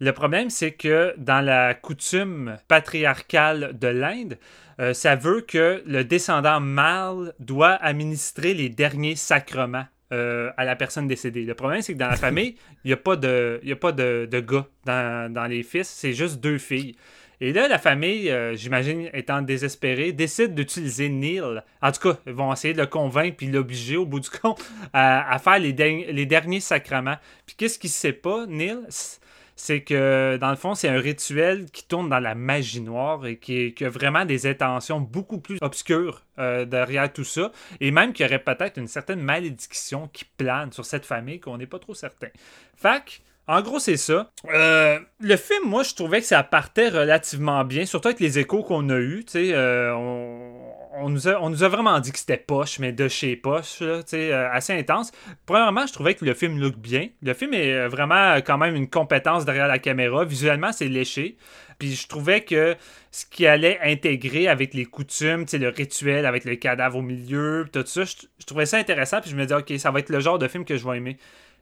le problème, c'est que dans la coutume patriarcale de l'Inde, euh, ça veut que le descendant mâle doit administrer les derniers sacrements euh, à la personne décédée. Le problème, c'est que dans la famille, il n'y a pas de, y a pas de, gars dans, les fils, c'est juste deux filles. Et là, la famille, euh, j'imagine, étant désespérée, décide d'utiliser Neil. En tout cas, ils vont essayer de le convaincre puis l'obliger, au bout du compte, à, faire les, les, derniers sacrements. Puis qu'est-ce qu'il ne sait pas, Neil? C'est que dans le fond, c'est un rituel qui tourne dans la magie noire et qui, a vraiment des intentions beaucoup plus obscures euh, derrière tout ça. Et même qu'il y aurait peut-être une certaine malédiction qui plane sur cette famille qu'on n'est pas trop certain. Fac. En gros, c'est ça. Euh, le film, moi, je trouvais que ça partait relativement bien, surtout avec les échos qu'on a eus. Euh, on, on nous, a, vraiment dit que c'était poche, mais de chez poche, là, euh, assez intense. Premièrement, je trouvais que le film look bien. Le film est euh, vraiment euh, quand même une compétence derrière la caméra. Visuellement, c'est léché. Puis je trouvais que ce qui allait intégrer avec les coutumes, le rituel avec le cadavre au milieu, tout ça, je, trouvais ça intéressant. Puis je me disais, OK, ça va être le genre de film que je vais aimer.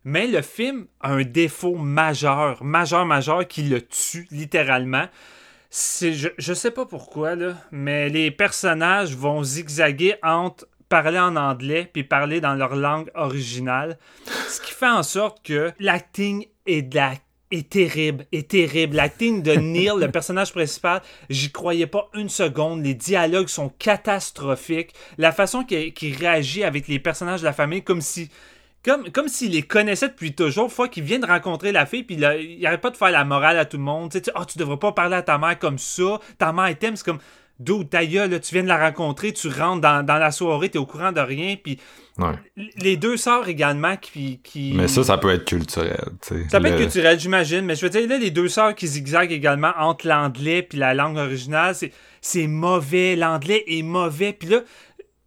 Mais le film a un défaut majeur, majeur, majeur qui le tue littéralement je, je sais pas pourquoi, là, mais les personnages vont zigzaguer entre parler en anglais puis parler dans leur langue originale. Ce qui fait en sorte que l'acting est, est terrible, est terrible. L'acting de Neil, le personnage principal, j'y croyais pas une seconde. Les dialogues sont catastrophiques. La façon qu'il réagit avec les personnages de la famille, comme si comme, comme s'il les connaissait depuis toujours, fois qu'il vient de rencontrer la fille, puis il n'arrête pas de faire la morale à tout le monde. Tu sais, oh, tu devrais pas parler à ta mère comme ça. Ta mère t'aime, c'est comme, d'où ta gueule, tu viens de la rencontrer, tu rentres dans, la soirée, tu es au courant de rien, puis les deux sœurs également qui, qui... Mais ça, ça peut être culturel, Ça peut être culturel, j'imagine, mais je veux dire, là, les deux sœurs qui zigzaguent également entre l'anglais puis la langue originale, c'est mauvais, l'anglais est mauvais, puis là,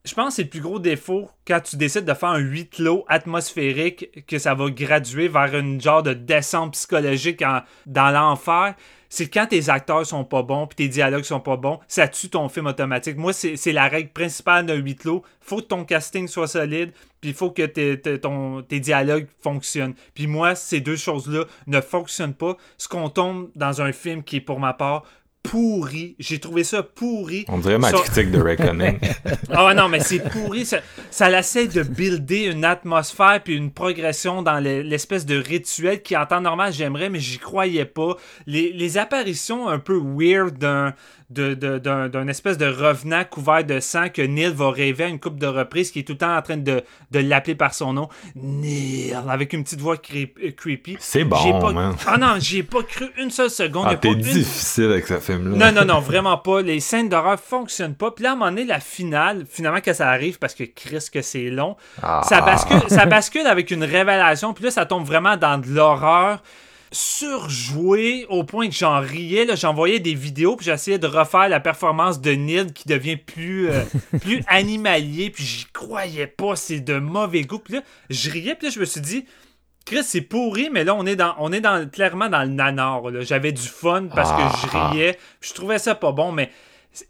je pense que c'est le plus gros défaut quand tu décides de faire un huis clos atmosphérique, que ça va graduer vers une genre de descente psychologique dans l'enfer. C'est quand tes acteurs sont pas bons puis tes dialogues sont pas bons, ça tue ton film automatique. Moi, c'est la règle principale d'un huis clos. Faut que ton casting soit solide, puis il faut que tes dialogues fonctionnent. Puis moi, ces deux choses-là ne fonctionnent pas. Ce qu'on tombe dans un film qui est pour ma part pourri. J'ai trouvé ça pourri. On dirait ma critique de Reckoning. Ah non, mais c'est pourri. Ça, ça essaie de builder une atmosphère puis une progression dans l'espèce de rituel qui, en temps normal, j'aimerais, mais j'y croyais pas. Les, les apparitions un peu weird d'un d'un espèce de revenant couvert de sang que Neil va rêver à une coupe de reprises qui est tout le temps en train de, de l'appeler par son nom. Neil, avec une petite voix euh, creepy. C'est bon, pas... man. Ah non, j'y ai pas cru une seule seconde. Ah, t'es difficile avec ce film-là. Non, non, non, vraiment pas. Les scènes d'horreur fonctionnent pas. Puis là, à un moment donné, la finale, finalement, que ça arrive, parce que Chris, que c'est long, ah. ça, bascule, ça bascule avec une révélation. Puis là, ça tombe vraiment dans de l'horreur surjoué au point que j'en riais. J'envoyais des vidéos, puis j'essayais de refaire la performance de Nid qui devient plus, euh, plus animalier, puis j'y croyais pas, c'est de mauvais goût. Puis là, je riais, puis là, je me suis dit, Chris, c'est pourri, mais là, on est dans, on est dans, clairement dans le nanar. J'avais du fun parce que je ah. riais, je trouvais ça pas bon, mais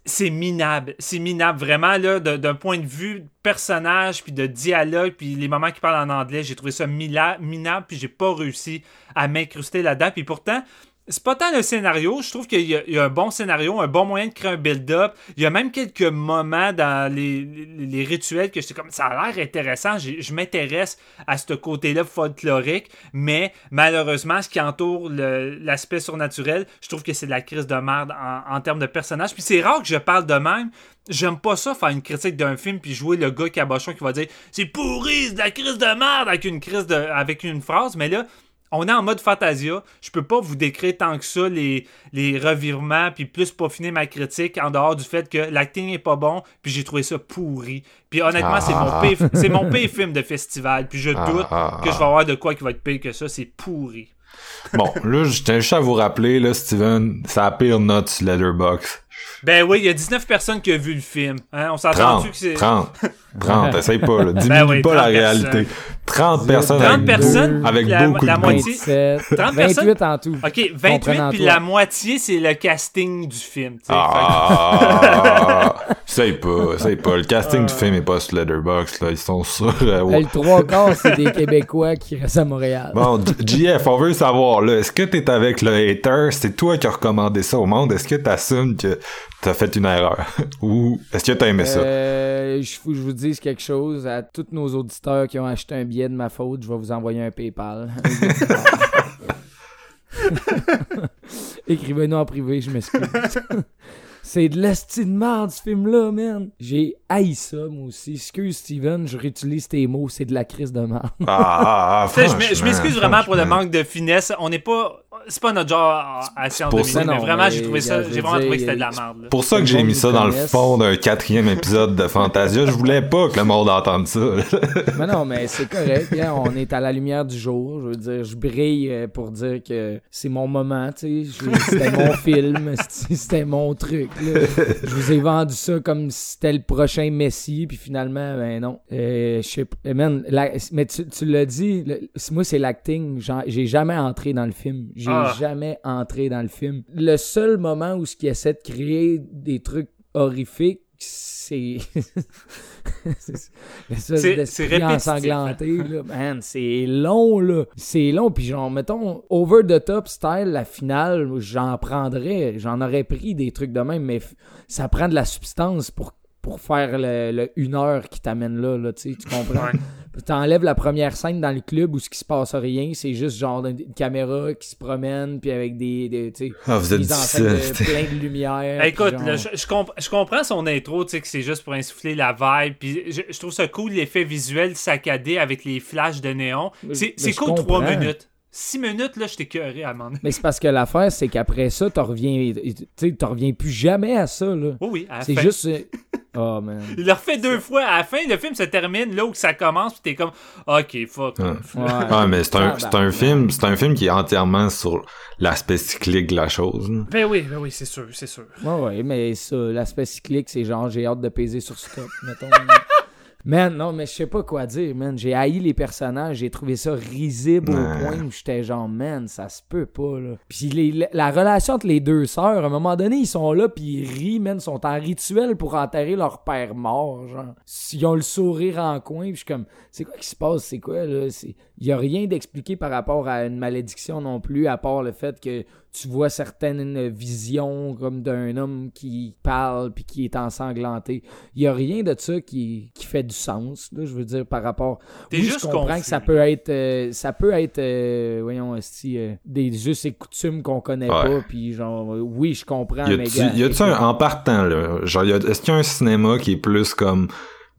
c'est minable. C'est minable. Vraiment, là, d'un point de vue personnage, puis de dialogue, puis les moments qui parlent en anglais, j'ai trouvé ça minable, puis j'ai pas réussi à m'incruster là-dedans. Puis pourtant, c'est pas tant le scénario. Je trouve qu'il y, a un bon scénario, un bon moyen de créer un build-up. Il y a même quelques moments dans les, rituels que j'étais comme ça a l'air intéressant. Je, m'intéresse à ce côté-là folklorique, mais malheureusement, ce qui entoure l'aspect surnaturel, je trouve que c'est de la crise de merde en, termes de personnages. Puis c'est rare que je parle de même. J'aime pas ça faire une critique d'un film puis jouer le gars cabochon qui va dire c'est pourri, c'est de la crise de merde avec une crise de avec une phrase, mais là on est en mode Fantasia. Je peux pas vous décrire tant que ça les, les revirements, puis plus peaufiner ma critique en dehors du fait que l'acting est pas bon, puis j'ai trouvé ça pourri. Puis honnêtement, c'est mon pire, c'est mon film de festival, puis je ah, doute ah, que je vais avoir de quoi qui va être pire que ça. C'est pourri. Bon, là, je tiens juste à vous rappeler, là, Steven, c'est la pire note sur Letterboxd. Ben oui, il y a 19 personnes qui ont vu le film. Hein? On s'entend 30, que c'est... 30, 30, essaye pas, là. Diminue Ben oui, pas la 30 réalité. 30 personnes 30 avec, personnes, avec la- beaucoup la de moitié- mots. 27, 30 28 en tout. OK, 28, Comprenant puis la moitié, c'est le casting du film. Ah, essaye pas, essaye pas. Le casting du film est pas sur Letterboxd, là. Ils sont sur, euh, Euh, Le trois quarts, c'est des Québécois qui restent à Montréal. Bon, JF, on veut savoir, là, est-ce que t'es avec le hater? C'est toi qui as recommandé ça au monde? Est-ce que t'assumes que t'as fait une erreur? Ou est-ce que t'as aimé ça? Euh, je faut que je vous dise quelque chose à tous nos auditeurs qui ont acheté un billet de ma faute, je vais vous envoyer un PayPal. Écrivez-nous en privé, je m'excuse. C'est de l'esti de merde, ce film-là, man. J'ai haï ça, moi aussi. Excuse, Steven, je réutilise tes mots, c'est de la crise de merde. Ah, ah, ah, je m'excuse vraiment pour le manque de finesse. On n'est pas... C'est pas notre genre à, Science de ça, mais vraiment, j'ai trouvé ça... J'ai vraiment trouvé que c'était de la merde. pour ça que j'ai mis ça dans le fond d'un quatrième épisode de Fantasia. Je voulais pas que le monde entende ça. Mais non, mais c'est correct. on est à la lumière du jour. Je veux dire, je brille euh, pour dire que c'est mon moment, tu sais. Je- C'était mon film, c'était mon truc. là. Je vous ai vendu ça comme si c'était le prochain Messi, puis finalement, ben non. Euh, je sais pas. man, la- mais tu, tu l'as dit, le- moi, c'est l'acting. J'ai jamais entré dans le film. J'ai Ah. jamais entré dans le film. Le seul moment où ce qui essaie de créer des trucs horrifiques, c'est... c'est ensanglanté, là. Man, c'est long, là. C'est long, puis genre, mettons, over the top style, la finale, j'en prendrais, j'en aurais pris des trucs de même, mais ça prend de la substance pour pour faire le, le une heure qui t'amène là, là, tu sais, tu comprends? Ouais. T'enlèves la première scène dans le club où ce qui se passe rien, c'est juste genre une une caméra qui se promène, puis avec des, des tu sais, Ah, de plein de lumière. Écoute, puis genre- là, je, je comp- je comprends son intro, tu sais, que c'est juste pour insuffler la vibe. Puis je, je trouve ça cool, l'effet visuel saccadé avec les flashs de néon. C'est cool, trois minutes. Six minutes, là, je t'ai cœuré à un moment donné. Mais c'est parce que l'affaire, c'est qu'après ça, t'en reviens, t'en reviens plus jamais à ça, là. Oui, oui, à la C'est juste. euh, Oh, man. Il le refait deux fois. À la fin, le film se termine là où ça commence, puis t'es comme, ok, fuck. Ouais. off. Ouais. Ah, mais c'est un, c'est un Tabarnak. film, c'est un film qui est entièrement sur l'aspect cyclique de la chose. là. Ben oui, ben oui, c'est sûr, c'est sûr. Ouais, ouais, mais ça, l'aspect cyclique, c'est genre, j'ai hâte de peser sur stop, mettons. Man, non, mais je sais pas quoi dire, man. J'ai haï les personnages, j'ai trouvé ça risible Ouais. au point où j'étais genre, man, ça se peut pas, là. Puis les- la- la relation entre les deux sœurs, à un moment donné, ils sont là, puis ils rient, man, ils sont en rituel pour enterrer leur père mort, genre. Ils ont le sourire en coin, puis je suis comme, c'est quoi qui se passe, c'est quoi, là? C'est- Il y a rien d'expliqué par rapport à une malédiction non plus, à part le fait que tu vois certaines visions comme d'un homme qui parle puis qui est ensanglanté. Il y a rien de ça qui, qui fait du sens, là, je veux dire, par rapport... T'es oui, juste je comprends confus. que ça peut être... euh, ça peut être, euh, voyons, esti, euh, des us et coutumes qu'on connaît Ouais. pas, puis genre, euh, oui, je comprends, Y mais... a-tu, gars, y a-tu un- en partant, là, genre, y a- est-ce qu'il y a un cinéma qui est plus comme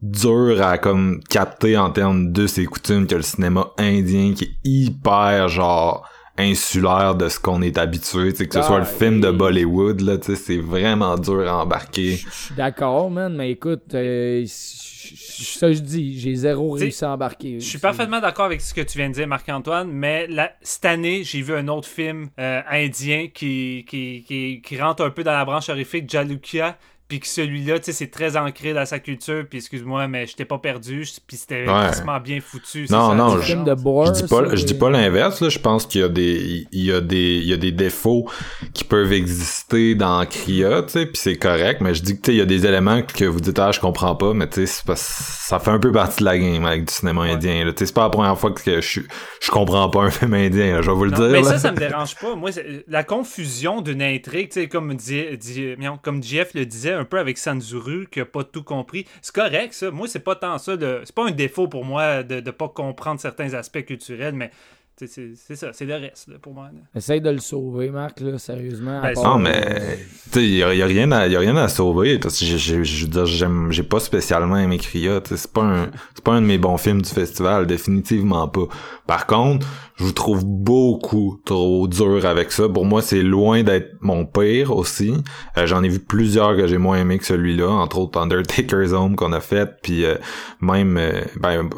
dur à comme capter en termes de ses coutumes que le cinéma indien qui est hyper genre insulaire de ce qu'on est habitué, tu sais, que ce Ah, soit le film de Bollywood, là, tu sais, c'est vraiment dur à embarquer. Je suis d'accord, man, mais écoute, euh, ça je dis, j'ai zéro T'sais, réussi à embarquer. Je suis parfaitement d'accord avec ce que tu viens de dire, Marc-Antoine, mais la- cette année, j'ai vu un autre film euh, indien qui, qui, qui, qui rentre un peu dans la branche horrifique, Jalukia, puis que celui-là, tu sais, c'est très ancré dans sa culture, puis excuse-moi, mais je t'ai pas perdu, puis c'était Ouais. vraiment bien foutu. Non, ça, non, je- de Je dis pas, je dis pas l'inverse, là. Je pense qu'il y a des, il y a des, il y a des défauts qui peuvent exister dans Cria, tu sais, puis c'est correct, mais je dis que, tu sais, il y a des éléments que vous dites, ah, je comprends pas, mais tu sais, c'est parce- ça fait un peu partie de la game avec du cinéma indien, là. Tu sais, c'est pas la première fois que je, je comprends pas un film indien, là, je vais vous le Non, dire, mais là. ça, ça me dérange pas. Moi, la confusion d'une intrigue, tu sais, comme, dit, dit- mion, comme Jeff le disait un peu avec Sanzuru, qui a pas tout compris, c'est correct, ça. Moi, c'est pas tant ça. C'est pas un défaut pour moi de ne pas comprendre certains aspects culturels, mais c'est c'est ça, c'est le reste là, pour moi. là. Essaye de le sauver, Marc, là, sérieusement. à Ben, Non, euh, mais, tu sais, y a, y a rien à, y a rien à sauver, parce que j'ai, j'ai, je veux dire, j'aime, j'ai pas spécialement aimé Cria, c'est pas un, c'est pas un de mes bons films du festival, définitivement pas. Par contre, je vous trouve beaucoup trop dur avec ça. Pour moi, c'est loin d'être mon pire aussi. Euh, j'en ai vu plusieurs que j'ai moins aimé que celui-là, entre autres Undertaker's Home qu'on a fait, puis euh, même, euh, ben,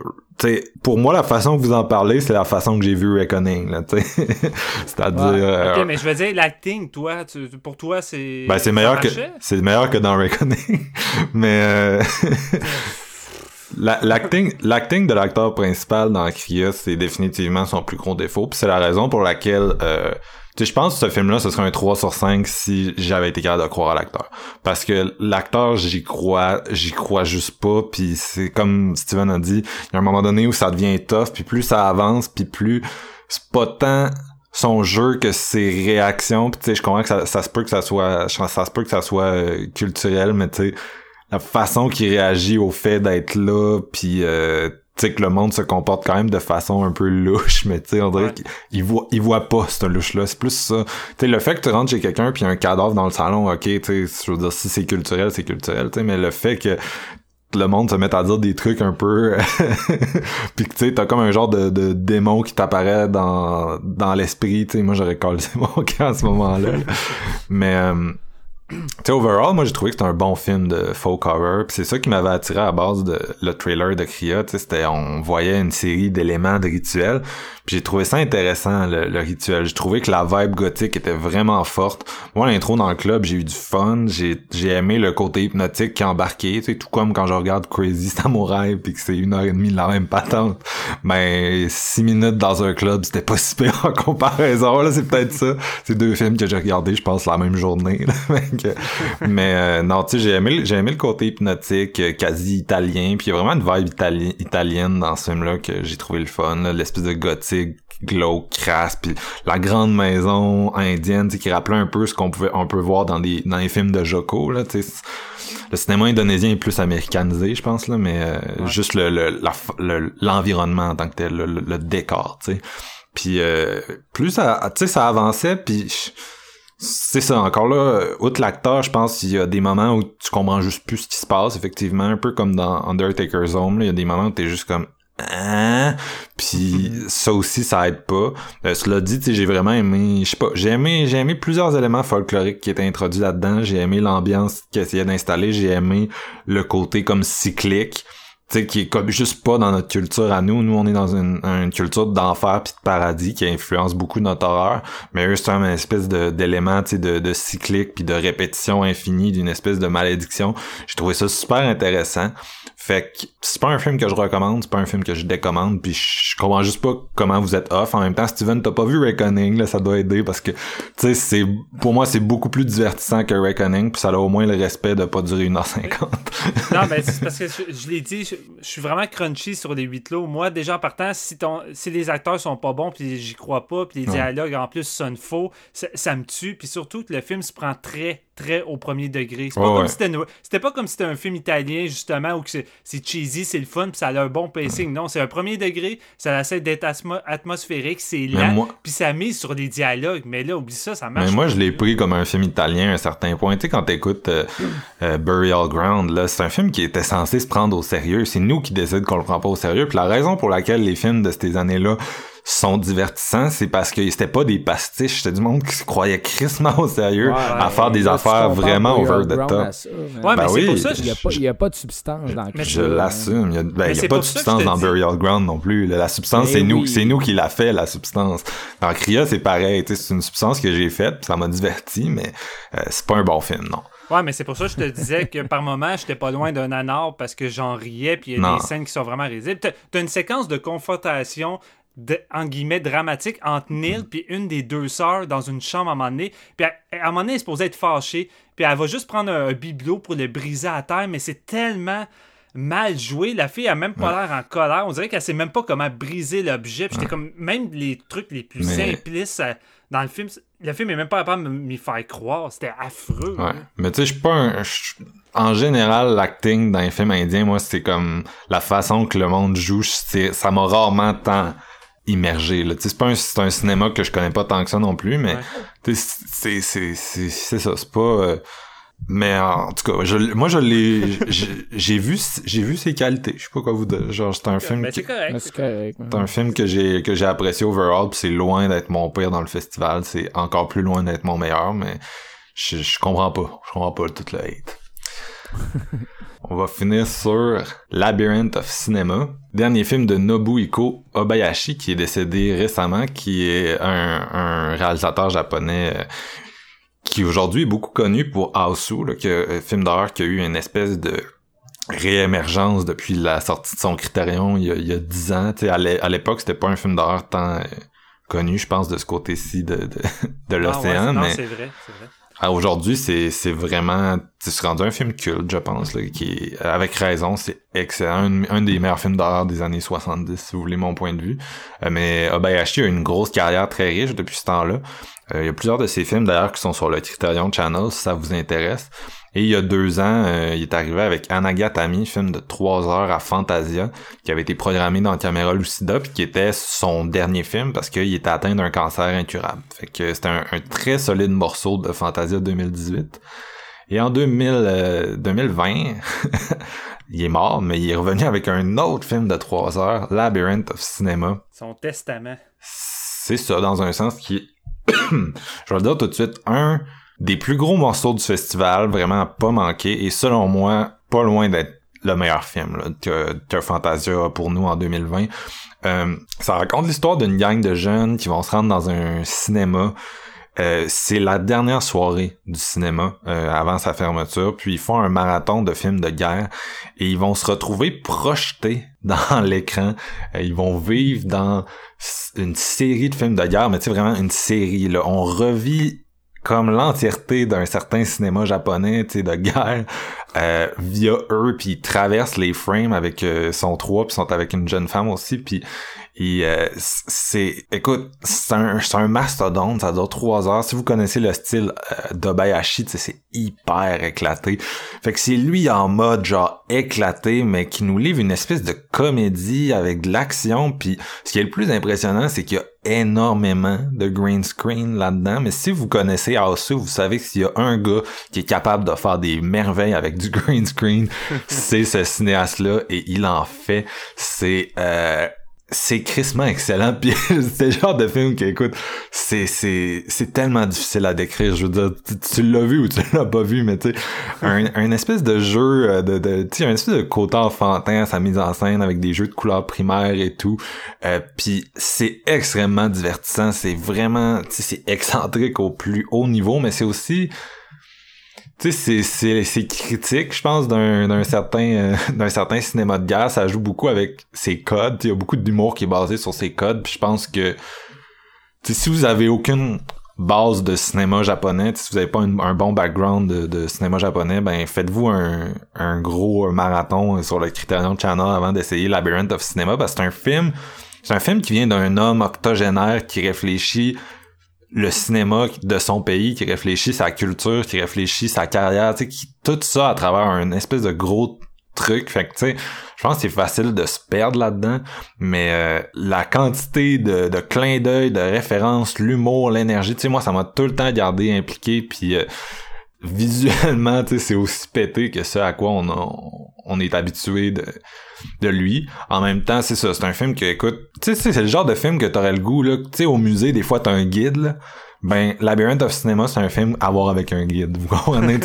sais, pour moi, la façon que vous en parlez, c'est la façon que j'ai vu Reckoning, là. C'est-à-dire... Ouais. euh, Ok, mais je veux dire, l'acting, toi, tu- pour toi, c'est. ben, c'est meilleur que, c'est meilleur que dans Reckoning. mais, euh, la- l'acting, l'acting de l'acteur principal dans Cria, c'est définitivement son plus gros défaut. Puis c'est la raison pour laquelle, euh, tu sais, je pense que ce film-là, ce serait un 3 sur 5 si j'avais été capable de croire à l'acteur. Parce que l'acteur, j'y crois, j'y crois juste pas. Puis c'est comme Steven a dit, il y a un moment donné où ça devient tough. Puis plus ça avance, puis plus c'est pas tant son jeu que ses réactions. Puis tu sais, je comprends que ça, se peut que ça soit, ça se peut que ça soit euh, culturel, mais tu sais, la façon qu'il réagit au fait d'être là, puis euh, tu sais que le monde se comporte quand même de façon un peu louche, mais tu sais, on dirait Ouais. qu'il voit, il voit pas ce louche-là. C'est plus ça. Tu sais, le fait que tu rentres chez quelqu'un puis y a un cadavre dans le salon, ok, tu sais, je veux dire, si c'est culturel, c'est culturel, tu sais, mais le fait que le monde se met à dire des trucs un peu puis que tu sais t'as comme un genre de, de démon qui t'apparaît dans dans l'esprit tu sais moi j'aurais collé mon camp à ce moment-là là. mais euh, sais, overall, moi, j'ai trouvé que c'était un bon film de folk horror. Puis c'est ça qui m'avait attiré à la base de le trailer de Cria. C'était, on voyait une série d'éléments de rituels. Puis j'ai trouvé ça intéressant, le, rituel. J'ai trouvé que la vibe gothique était vraiment forte. Moi, l'intro dans le club, j'ai eu du fun. J'ai, j'ai aimé le côté hypnotique qui embarqué. Tu sais, tout comme quand je regarde Crazy Samurai puis que c'est une heure et demie de la même patente. Mais six minutes dans un club, c'était pas si pire en comparaison. Là, c'est peut-être ça. C'est deux films que j'ai regardés, je pense, la même journée. là. Que- mais euh, non, tu sais, j'ai aimé, j'ai aimé le côté hypnotique, euh, quasi italien, puis il y a vraiment une vibe itali- italienne dans ce film-là que j'ai trouvé le fun, l'espèce de gothique, glauque, crasse, puis la grande maison indienne, qui rappelait un peu ce qu'on pouvait, on peut voir dans des, dans les films de Joko, là, tu sais. Le cinéma indonésien est plus américanisé, je pense, là, mais euh, juste le, le, f- le- l'environnement en tant que tel, le, le- le décor, tu sais. Puis euh, plus ça, tu sais, ça avançait, puis je- c'est ça, encore là, outre l'acteur, je pense qu'il y a des moments où tu comprends juste plus ce qui se passe, effectivement, un peu comme dans Undertaker's Home, là, il y a des moments où t'es juste comme hein? Puis ça aussi, ça aide pas. Euh, cela dit, j'ai vraiment aimé, je sais pas, j'ai aimé, j'ai aimé plusieurs éléments folkloriques qui étaient introduits là-dedans. J'ai aimé l'ambiance qu'il essayait d'installer. J'ai aimé le côté comme cyclique sais, qui est comme juste pas dans notre culture à nous. Nous, on est dans une, une culture d'enfer puis de paradis qui influence beaucoup notre horreur. Mais eux, c'est une espèce d'élément, tu sais, de, de cyclique puis de répétition infinie d'une espèce de malédiction. J'ai trouvé ça super intéressant. Fait que c'est pas un film que je recommande, c'est pas un film que je décommande, puis je comprends juste pas comment vous êtes off. En même temps, Steven, t'as pas vu Reckoning, là, ça doit aider parce que, tu sais, c'est, pour moi, c'est beaucoup plus divertissant que Reckoning, puis ça a au moins le respect de pas durer 1h50. Non, mais c'est parce que je, je l'ai dit, je, je suis vraiment crunchy sur les huit lots. Moi, déjà en partant, si, ton, si les acteurs sont pas bons, puis j'y crois pas, puis les Ouais. dialogues en plus sonnent faux, ça, ça me tue. Puis surtout que le film se prend très, très au premier degré. C'est pas, Ouais, comme ouais. si c'était une- c'était pas comme si c'était un film italien, justement, où que c'est cheesy, c'est le fun, puis ça a un bon pacing. Non, c'est un premier degré, ça essaie d'être atmo- atmosphérique, c'est lent, moi- puis ça mise sur les dialogues. Mais là, oublie ça, ça marche. Mais moi, je l'ai pris comme un film italien à un certain point. Tu sais, quand t'écoutes euh, euh, Burial Ground, là, c'est un film qui était censé se prendre au sérieux. C'est nous qui décident qu'on le prend pas au sérieux. Puis la raison pour laquelle les films de ces années-là sont divertissants, c'est parce que c'était pas des pastiches. C'était du monde qui se croyait crissement au sérieux Ouais, à faire des affaires vraiment over the top. ça, mais- Ouais, mais Ben c'est oui, pour ça, Il n'y a, je- pas- il y a pas de substance dans Mais Je hein. l'assume. Il y a, ben, y a c'est pas de substance dans dis. Burial Ground non plus. La substance, c'est nous, c'est nous qui l'a fait, la substance. Dans Cria, c'est pareil. Tu sais, C'est une substance que j'ai faite, ça m'a diverti, mais euh, c'est pas un bon film, non. Ouais, mais c'est pour ça que je te disais que par moment, j'étais pas loin d'un nanar parce que j'en riais, puis il y a Non. des scènes qui sont vraiment risibles. T'as une séquence de confrontation, de, en guillemets, dramatique entre Neil puis une des deux sœurs dans une chambre à un moment donné. Puis à, à un moment donné, elle est supposée être fâchée, puis elle va juste prendre un, un bibelot pour le briser à terre, mais c'est tellement mal joué. La fille a même pas l'air en colère. On dirait qu'elle sait même pas comment briser l'objet. Comme, même les trucs les plus Mais- simplistes euh, dans le film, le film est même pas capable de m'y faire croire. C'était affreux. Ouais. là. Mais tu sais, je suis pas un. En général, l'acting dans les films indiens, moi, c'est comme la façon que le monde joue, ça m'a rarement tant immergé. Là. C'est pas un, c'est un cinéma que je connais pas tant que ça non plus, mais Ouais. c'est c'est c'est c'est ça. C'est pas. euh, Mais en tout cas, je, moi je l'ai, j'ai j'ai vu, j'ai vu ses qualités. Je sais pas quoi vous dire. Genre, c'est un film Ben, qui, c'est correct. Mais C'est correct. c'est un film que j'ai que j'ai apprécié overall, puis c'est loin d'être mon pire dans le festival. C'est encore plus loin d'être mon meilleur, mais je, je comprends pas. Je comprends pas tout le hate. On va finir sur Labyrinth of Cinema, dernier film de Nobuhiko Obayashi qui est décédé récemment, qui est un, un réalisateur japonais euh, qui aujourd'hui est beaucoup connu pour Aosu, que, un film d'horreur qui a eu une espèce de réémergence depuis la sortie de son Criterion il y a, il y a 10 ans. Tu sais, à l'é- à l'époque, c'était pas un film d'horreur tant euh, connu, je pense, de ce côté-ci de, de, de Ah ouais, l'océan, non, mais c'est vrai, c'est vrai. Ah, aujourd'hui, c'est c'est vraiment c'est rendu un film culte, je pense, là, qui est, avec raison, c'est excellent, un, un des meilleurs films d'horreur des années 70, si vous voulez mon point de vue. Euh, mais Obayashi a une grosse carrière très riche depuis ce temps-là. Euh, il y a plusieurs de ses films d'ailleurs qui sont sur le Criterion Channel, si ça vous intéresse. Et il y a deux ans, euh, il est arrivé avec Anagatami, film de trois heures à Fantasia, qui avait été programmé dans Camera Lucida, puis qui était son dernier film parce qu'il était atteint d'un cancer incurable. Fait que c'était un, un très solide morceau de Fantasia 2018. Et en 2000, euh, 2020, il est mort, mais il est revenu avec un autre film de trois heures, Labyrinth of Cinema. Son testament. C'est ça, dans un sens qui est, je vais le dire tout de suite, un des plus gros morceaux du festival, vraiment pas manqué, et selon moi, pas loin d'être le meilleur film là, que, que Fantasia a pour nous en 2020. Euh, ça raconte l'histoire d'une gang de jeunes qui vont se rendre dans un cinéma. Euh, c'est la dernière soirée du cinéma euh, avant sa fermeture, puis ils font un marathon de films de guerre et ils vont se retrouver projetés dans l'écran. Euh, ils vont vivre dans une série de films de guerre, mais tu sais vraiment une série. Là. On revit comme l'entièreté d'un certain cinéma japonais, tu sais, de guerre, euh, via eux, puis ils traversent les frames avec euh, son trois, puis sont avec une jeune femme aussi, puis euh, c'est, écoute, c'est un, un mastodonte, ça dure trois heures. Si vous connaissez le style euh, d'Obayashi, c'est hyper éclaté. Fait que c'est lui en mode genre éclaté, mais qui nous livre une espèce de comédie avec de l'action. Puis ce qui est le plus impressionnant, c'est qu'il y a énormément de green screen là-dedans. Mais si vous connaissez Aosu, vous savez que s'il y a un gars qui est capable de faire des merveilles avec du green screen, c'est ce cinéaste-là et il en fait. C'est euh, c'est crissement excellent. Puis c'est le genre de film que écoute c'est c'est c'est tellement difficile à décrire. Je veux dire tu, l'as vu ou tu l'as pas vu mais tu sais un, un espèce de jeu euh, de, de tu sais un espèce de côté enfantin à sa mise en scène avec des jeux de couleurs primaires et tout. Euh, puis c'est extrêmement divertissant. C'est vraiment tu c'est excentrique au plus haut niveau mais c'est aussi tu sais, c'est, critique, je pense, d'un, certain euh, d'un certain cinéma de guerre. Ça joue beaucoup avec ses codes. Il y a beaucoup d'humour qui est basé sur ses codes. Puis je pense que si vous avez aucune base de cinéma japonais, si vous avez pas un bon background de, de cinéma japonais, ben faites-vous un, un gros marathon sur le Criterion Channel avant d'essayer Labyrinth of Cinema. Parce que c'est un film. C'est un film qui vient d'un homme octogénaire qui réfléchit le cinéma de son pays, qui réfléchit sa culture, qui réfléchit sa carrière, tu sais, qui, tout ça à travers un espèce de gros truc. Fait que, tu sais, je pense que c'est facile de se perdre là-dedans, mais euh, la quantité de, de clins d'œil, de références, l'humour, l'énergie, tu sais, moi, ça m'a tout le temps gardé impliqué, puis euh, visuellement, c'est aussi pété que ce à quoi on, a- on est habitué de, de lui. En même temps, c'est ça, c'est un film que, écoute, tu sais, c'est le genre de film que t'aurais le goût, là, tu sais, au musée, des fois, t'as un guide, là. Ben, Labyrinth of Cinema, c'est un film à voir avec un guide, vous comprenez.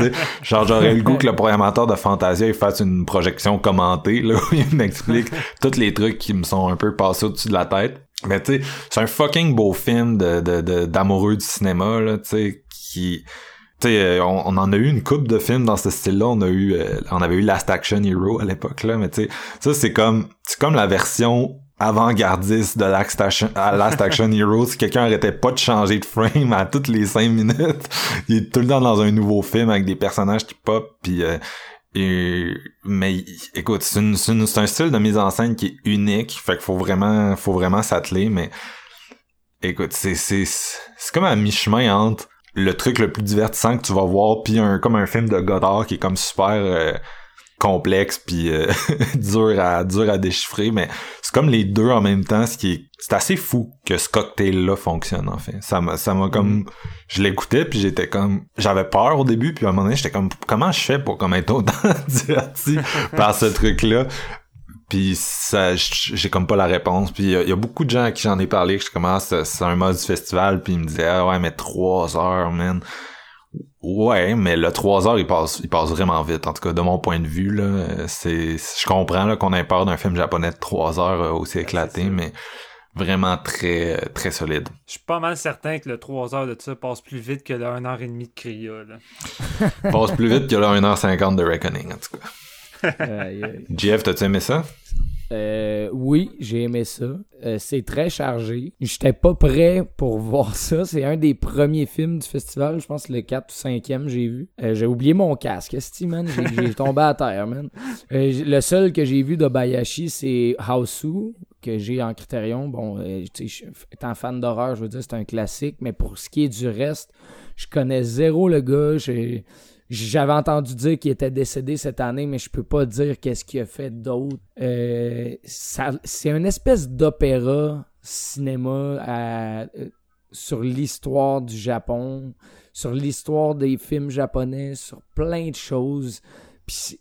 Genre, j'aurais le goût que le programmateur de Fantasia, il fasse une projection commentée, là, où il m'explique tous les trucs qui me sont un peu passés au-dessus de la tête. Mais tu sais, c'est un fucking beau film de, de, de- d'amoureux du cinéma, là, tu sais, qui... Tu sais, euh, on, on en a eu une coupe de films dans ce style-là. On a eu, euh, on avait eu Last Action Hero à l'époque là, mais tu sais, ça c'est comme, c'est comme la version avant-gardiste de Last Action, Last Action Hero. Si quelqu'un arrêtait pas de changer de frame à toutes les cinq minutes, il est tout le temps dans un nouveau film avec des personnages qui pop, puis euh, et, mais écoute, c'est, une- c'est une- c'est un style de mise en scène qui est unique, fait qu'il faut vraiment, faut vraiment s'atteler, mais écoute, c'est, c'est, c'est comme à mi-chemin entre le truc le plus divertissant que tu vas voir puis un comme un film de Godard qui est comme super euh, complexe puis euh, dur à dur à déchiffrer mais c'est comme les deux en même temps ce qui est c'est assez fou que ce cocktail là fonctionne en fait. Ça m'a ça m'a comme je l'écoutais puis j'étais comme j'avais peur au début puis à un moment donné j'étais comme comment je fais pour comme être autant diverti par ce truc là puis ça j'ai comme pas la réponse puis il y, a- il y a beaucoup de gens à qui j'en ai parlé que je commence c'est c'est un mode du festival puis ils me disaient ah ouais mais trois heures man Ouais, mais le 3 heures, il passe, il passe vraiment vite. En tout cas, de mon point de vue, là, euh, c'est, je comprends, là, qu'on ait peur d'un film japonais de 3 heures euh, aussi éclaté, mais vraiment très, euh, très solide. Je suis pas mal certain que le 3 heures de ça passe plus vite que le 1 heure et demie de Kriya, là. passe plus vite que le 1h50 de Reckoning, en tout cas. Aïe. Jeff, t'as-tu aimé ça? Euh, oui, j'ai aimé ça. Euh, c'est très chargé. J'étais pas prêt pour voir ça. C'est un des premiers films du festival. Je pense que le 4 ou 5e j'ai vu. Euh, j'ai oublié mon casque. Esti, man. J'ai tombé à terre, man. Euh, le seul que j'ai vu d'Obayashi, c'est Houseu, que j'ai en Criterion. Bon, euh, étant fan d'horreur, je veux dire, c'est un classique. Mais pour ce qui est du reste, je connais zéro le gars. J'ai... J'avais entendu dire qu'il était décédé cette année, mais je peux pas dire qu'est-ce qu'il a fait d'autre. Euh, c'est une espèce d'opéra cinéma euh, sur l'histoire du Japon, sur l'histoire des films japonais, sur plein de choses.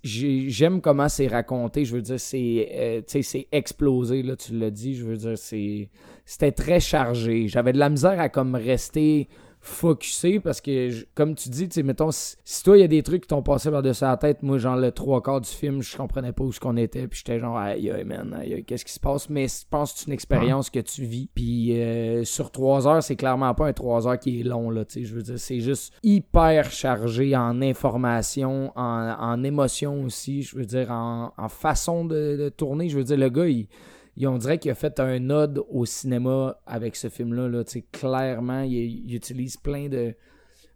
J'aime comment c'est raconté. Je veux dire, c'est euh, explosé là, tu l'as dit. Je veux dire, c'était très chargé. J'avais de la misère à comme rester focusé parce que comme tu dis tu mettons si, si toi il y a des trucs qui t'ont passé par dessus la tête moi genre le trois quarts du film je comprenais pas où ce qu'on était puis j'étais genre aïe aïe man aïe, aïe, qu'est-ce qui se passe? Mais je pense que c'est une expérience que tu vis puis euh, sur trois heures c'est clairement pas un trois heures qui est long là tu sais je veux dire c'est juste hyper chargé en information en, en émotion aussi je veux dire en, en façon de, de tourner. Je veux dire le gars il il- on dirait qu'il a fait un nod au cinéma avec ce film-là. Là. Clairement, il, il utilise plein de,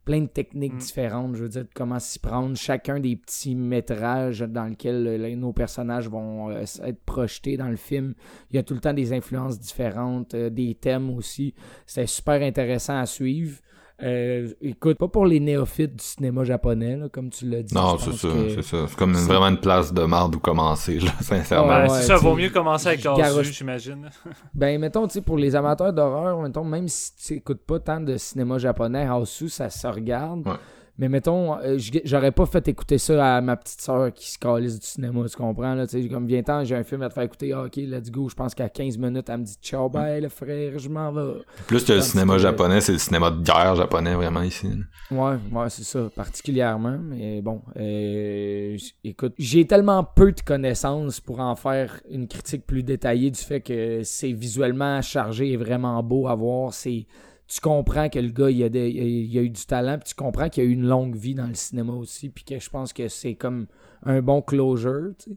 plein de techniques Mm. différentes. Je veux dire, comment s'y prendre. Chacun des petits métrages dans lesquels euh, nos personnages vont euh, être projetés dans le film. Il y a tout le temps des influences différentes, euh, des thèmes aussi. C'était super intéressant à suivre. Euh, écoute, pas pour les néophytes du cinéma japonais, là, comme tu l'as dit. Non, c'est ça, que- c'est ça. C'est comme une- vraiment une place de marde où commencer, là, sincèrement. Ouais, ça, vaut mieux commencer avec garoche- j'imagine. Ben, mettons, tu sais, pour les amateurs d'horreur, mettons, même si tu écoutes pas tant de cinéma japonais, Houseu, ça se regarde. Ouais. Mais mettons, euh, j'aurais pas fait écouter ça à ma petite soeur qui se calisse du cinéma, tu comprends, là, tu sais, comme viens-t'en, j'ai un film à te faire écouter, ah, ok, let's go, je pense qu'à 15 minutes, elle me dit, ciao, bye, le frère, je m'en vais. Plus que le Tandis cinéma japonais, c'est le cinéma de guerre japonais, vraiment, ici. Ouais, ouais, c'est ça, particulièrement. Mais bon, euh, écoute, j'ai tellement peu de connaissances pour en faire une critique plus détaillée du fait que c'est visuellement chargé et vraiment beau à voir. C'est, tu comprends que le gars, il a, il a eu du talent, puis tu comprends qu'il a eu une longue vie dans le cinéma aussi, puis que je pense que c'est comme un bon closure, tu sais.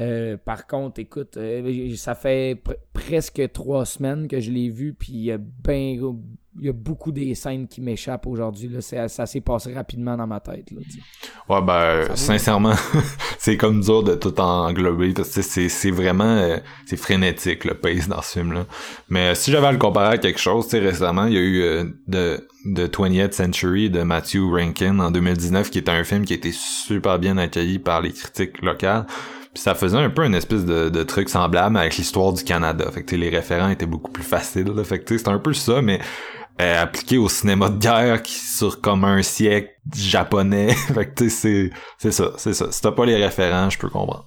Euh, par contre, écoute, euh, ça fait pr- presque trois semaines que je l'ai vu, puis il y a ben, il y a beaucoup des scènes qui m'échappent aujourd'hui. Là. C'est- Ça s'est passé rapidement dans ma tête. Là. Ouais, ben, Ça sincèrement, c'est comme dur de tout englober, c'est, vraiment, euh, c'est frénétique, le pace dans ce film-là. Mais euh, si j'avais à le comparer à quelque chose, tu sais, récemment, il y a eu euh, de, de 20th Century de Matthew Rankin en 2019, qui était un film qui a été super bien accueilli par les critiques locales. Puis ça faisait un peu une espèce de, de truc semblable avec l'histoire du Canada. Fait que tu sais, les référents étaient beaucoup plus faciles. Là. Fait que c'était un peu ça, mais euh, appliqué au cinéma de guerre qui sur comme un siècle japonais. fait que tu sais, c'est c'est ça, c'est ça. Si t'as pas les référents, je peux comprendre.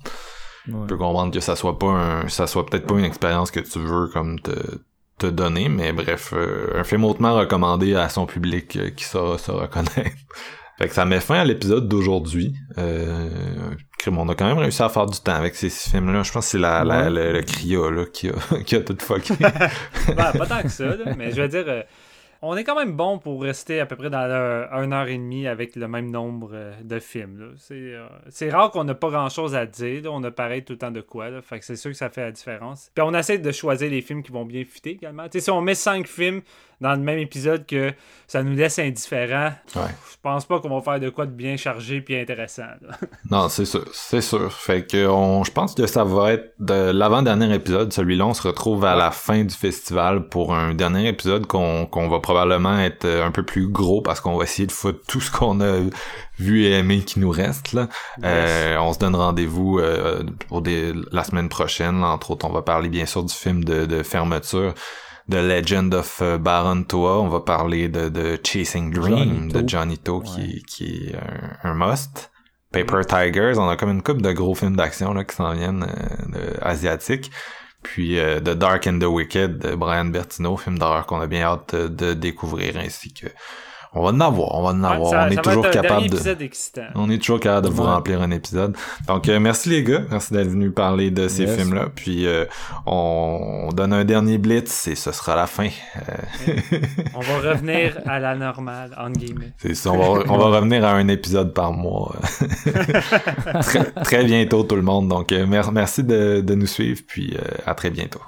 Je peux comprendre que ça soit pas un ça soit peut-être pas une expérience que tu veux comme te te donner, mais bref, euh, un film hautement recommandé à son public euh, qui saura se reconnaître. Fait que ça met fin à l'épisode d'aujourd'hui. Euh, on a quand même réussi à faire du temps avec ces six films-là. Je pense que c'est la, la- Ouais. le, le Cria là, qui, a, qui a tout fucké. Ben, pas tant que ça, là, mais je veux dire, euh, on est quand même bon pour rester à peu près dans le- une heure et demie avec le même nombre euh, de films. C'est euh, c'est rare qu'on n'a pas grand chose à dire. là. On a pareil tout le temps de quoi. Là. Fait que c'est sûr que ça fait la différence. Puis on essaie de choisir les films qui vont bien fitter également. Si on met cinq films dans le même épisode que ça nous laisse indifférents, Ouais. je pense pas qu'on va faire de quoi de bien chargé puis intéressant. là. Non, c'est sûr, c'est sûr. Fait que on, je pense que ça va être de l'avant-dernier épisode. Celui-là, on se retrouve à la fin du festival pour un dernier épisode qu'on qu'on va probablement être euh, un peu plus gros parce qu'on va essayer de foutre tout ce qu'on a vu et aimé qui nous reste. Là. Euh, on se donne rendez-vous euh, pour des, la semaine prochaine. Là, entre autres, on va parler bien sûr du film de, de fermeture. The Legend of euh, Baron Toa. On va parler de, de Chasing Dream Johnny de Johnny To Ouais. qui, qui est un, un must. Paper Tigers, on a comme une couple de gros films d'action là qui s'en viennent euh, asiatiques. Puis euh, The Dark and the Wicked de Brian Bertino, film d'horreur qu'on a bien hâte de découvrir ainsi que on va en avoir, on va en Ouais, avoir. ça- on est ça toujours capable de. épisode excitant. On est toujours capable de vous Ouais. remplir un épisode. Donc euh, merci les gars, merci d'être venus parler de ces Yes. films-là. Puis euh, on, on donne un dernier blitz et ce sera la fin. Euh, On va revenir à la normale, en guillemets. c'est ça, on va, on va revenir à un épisode par mois. très, très bientôt tout le monde. Donc euh, mer- merci de, de nous suivre puis euh, à très bientôt.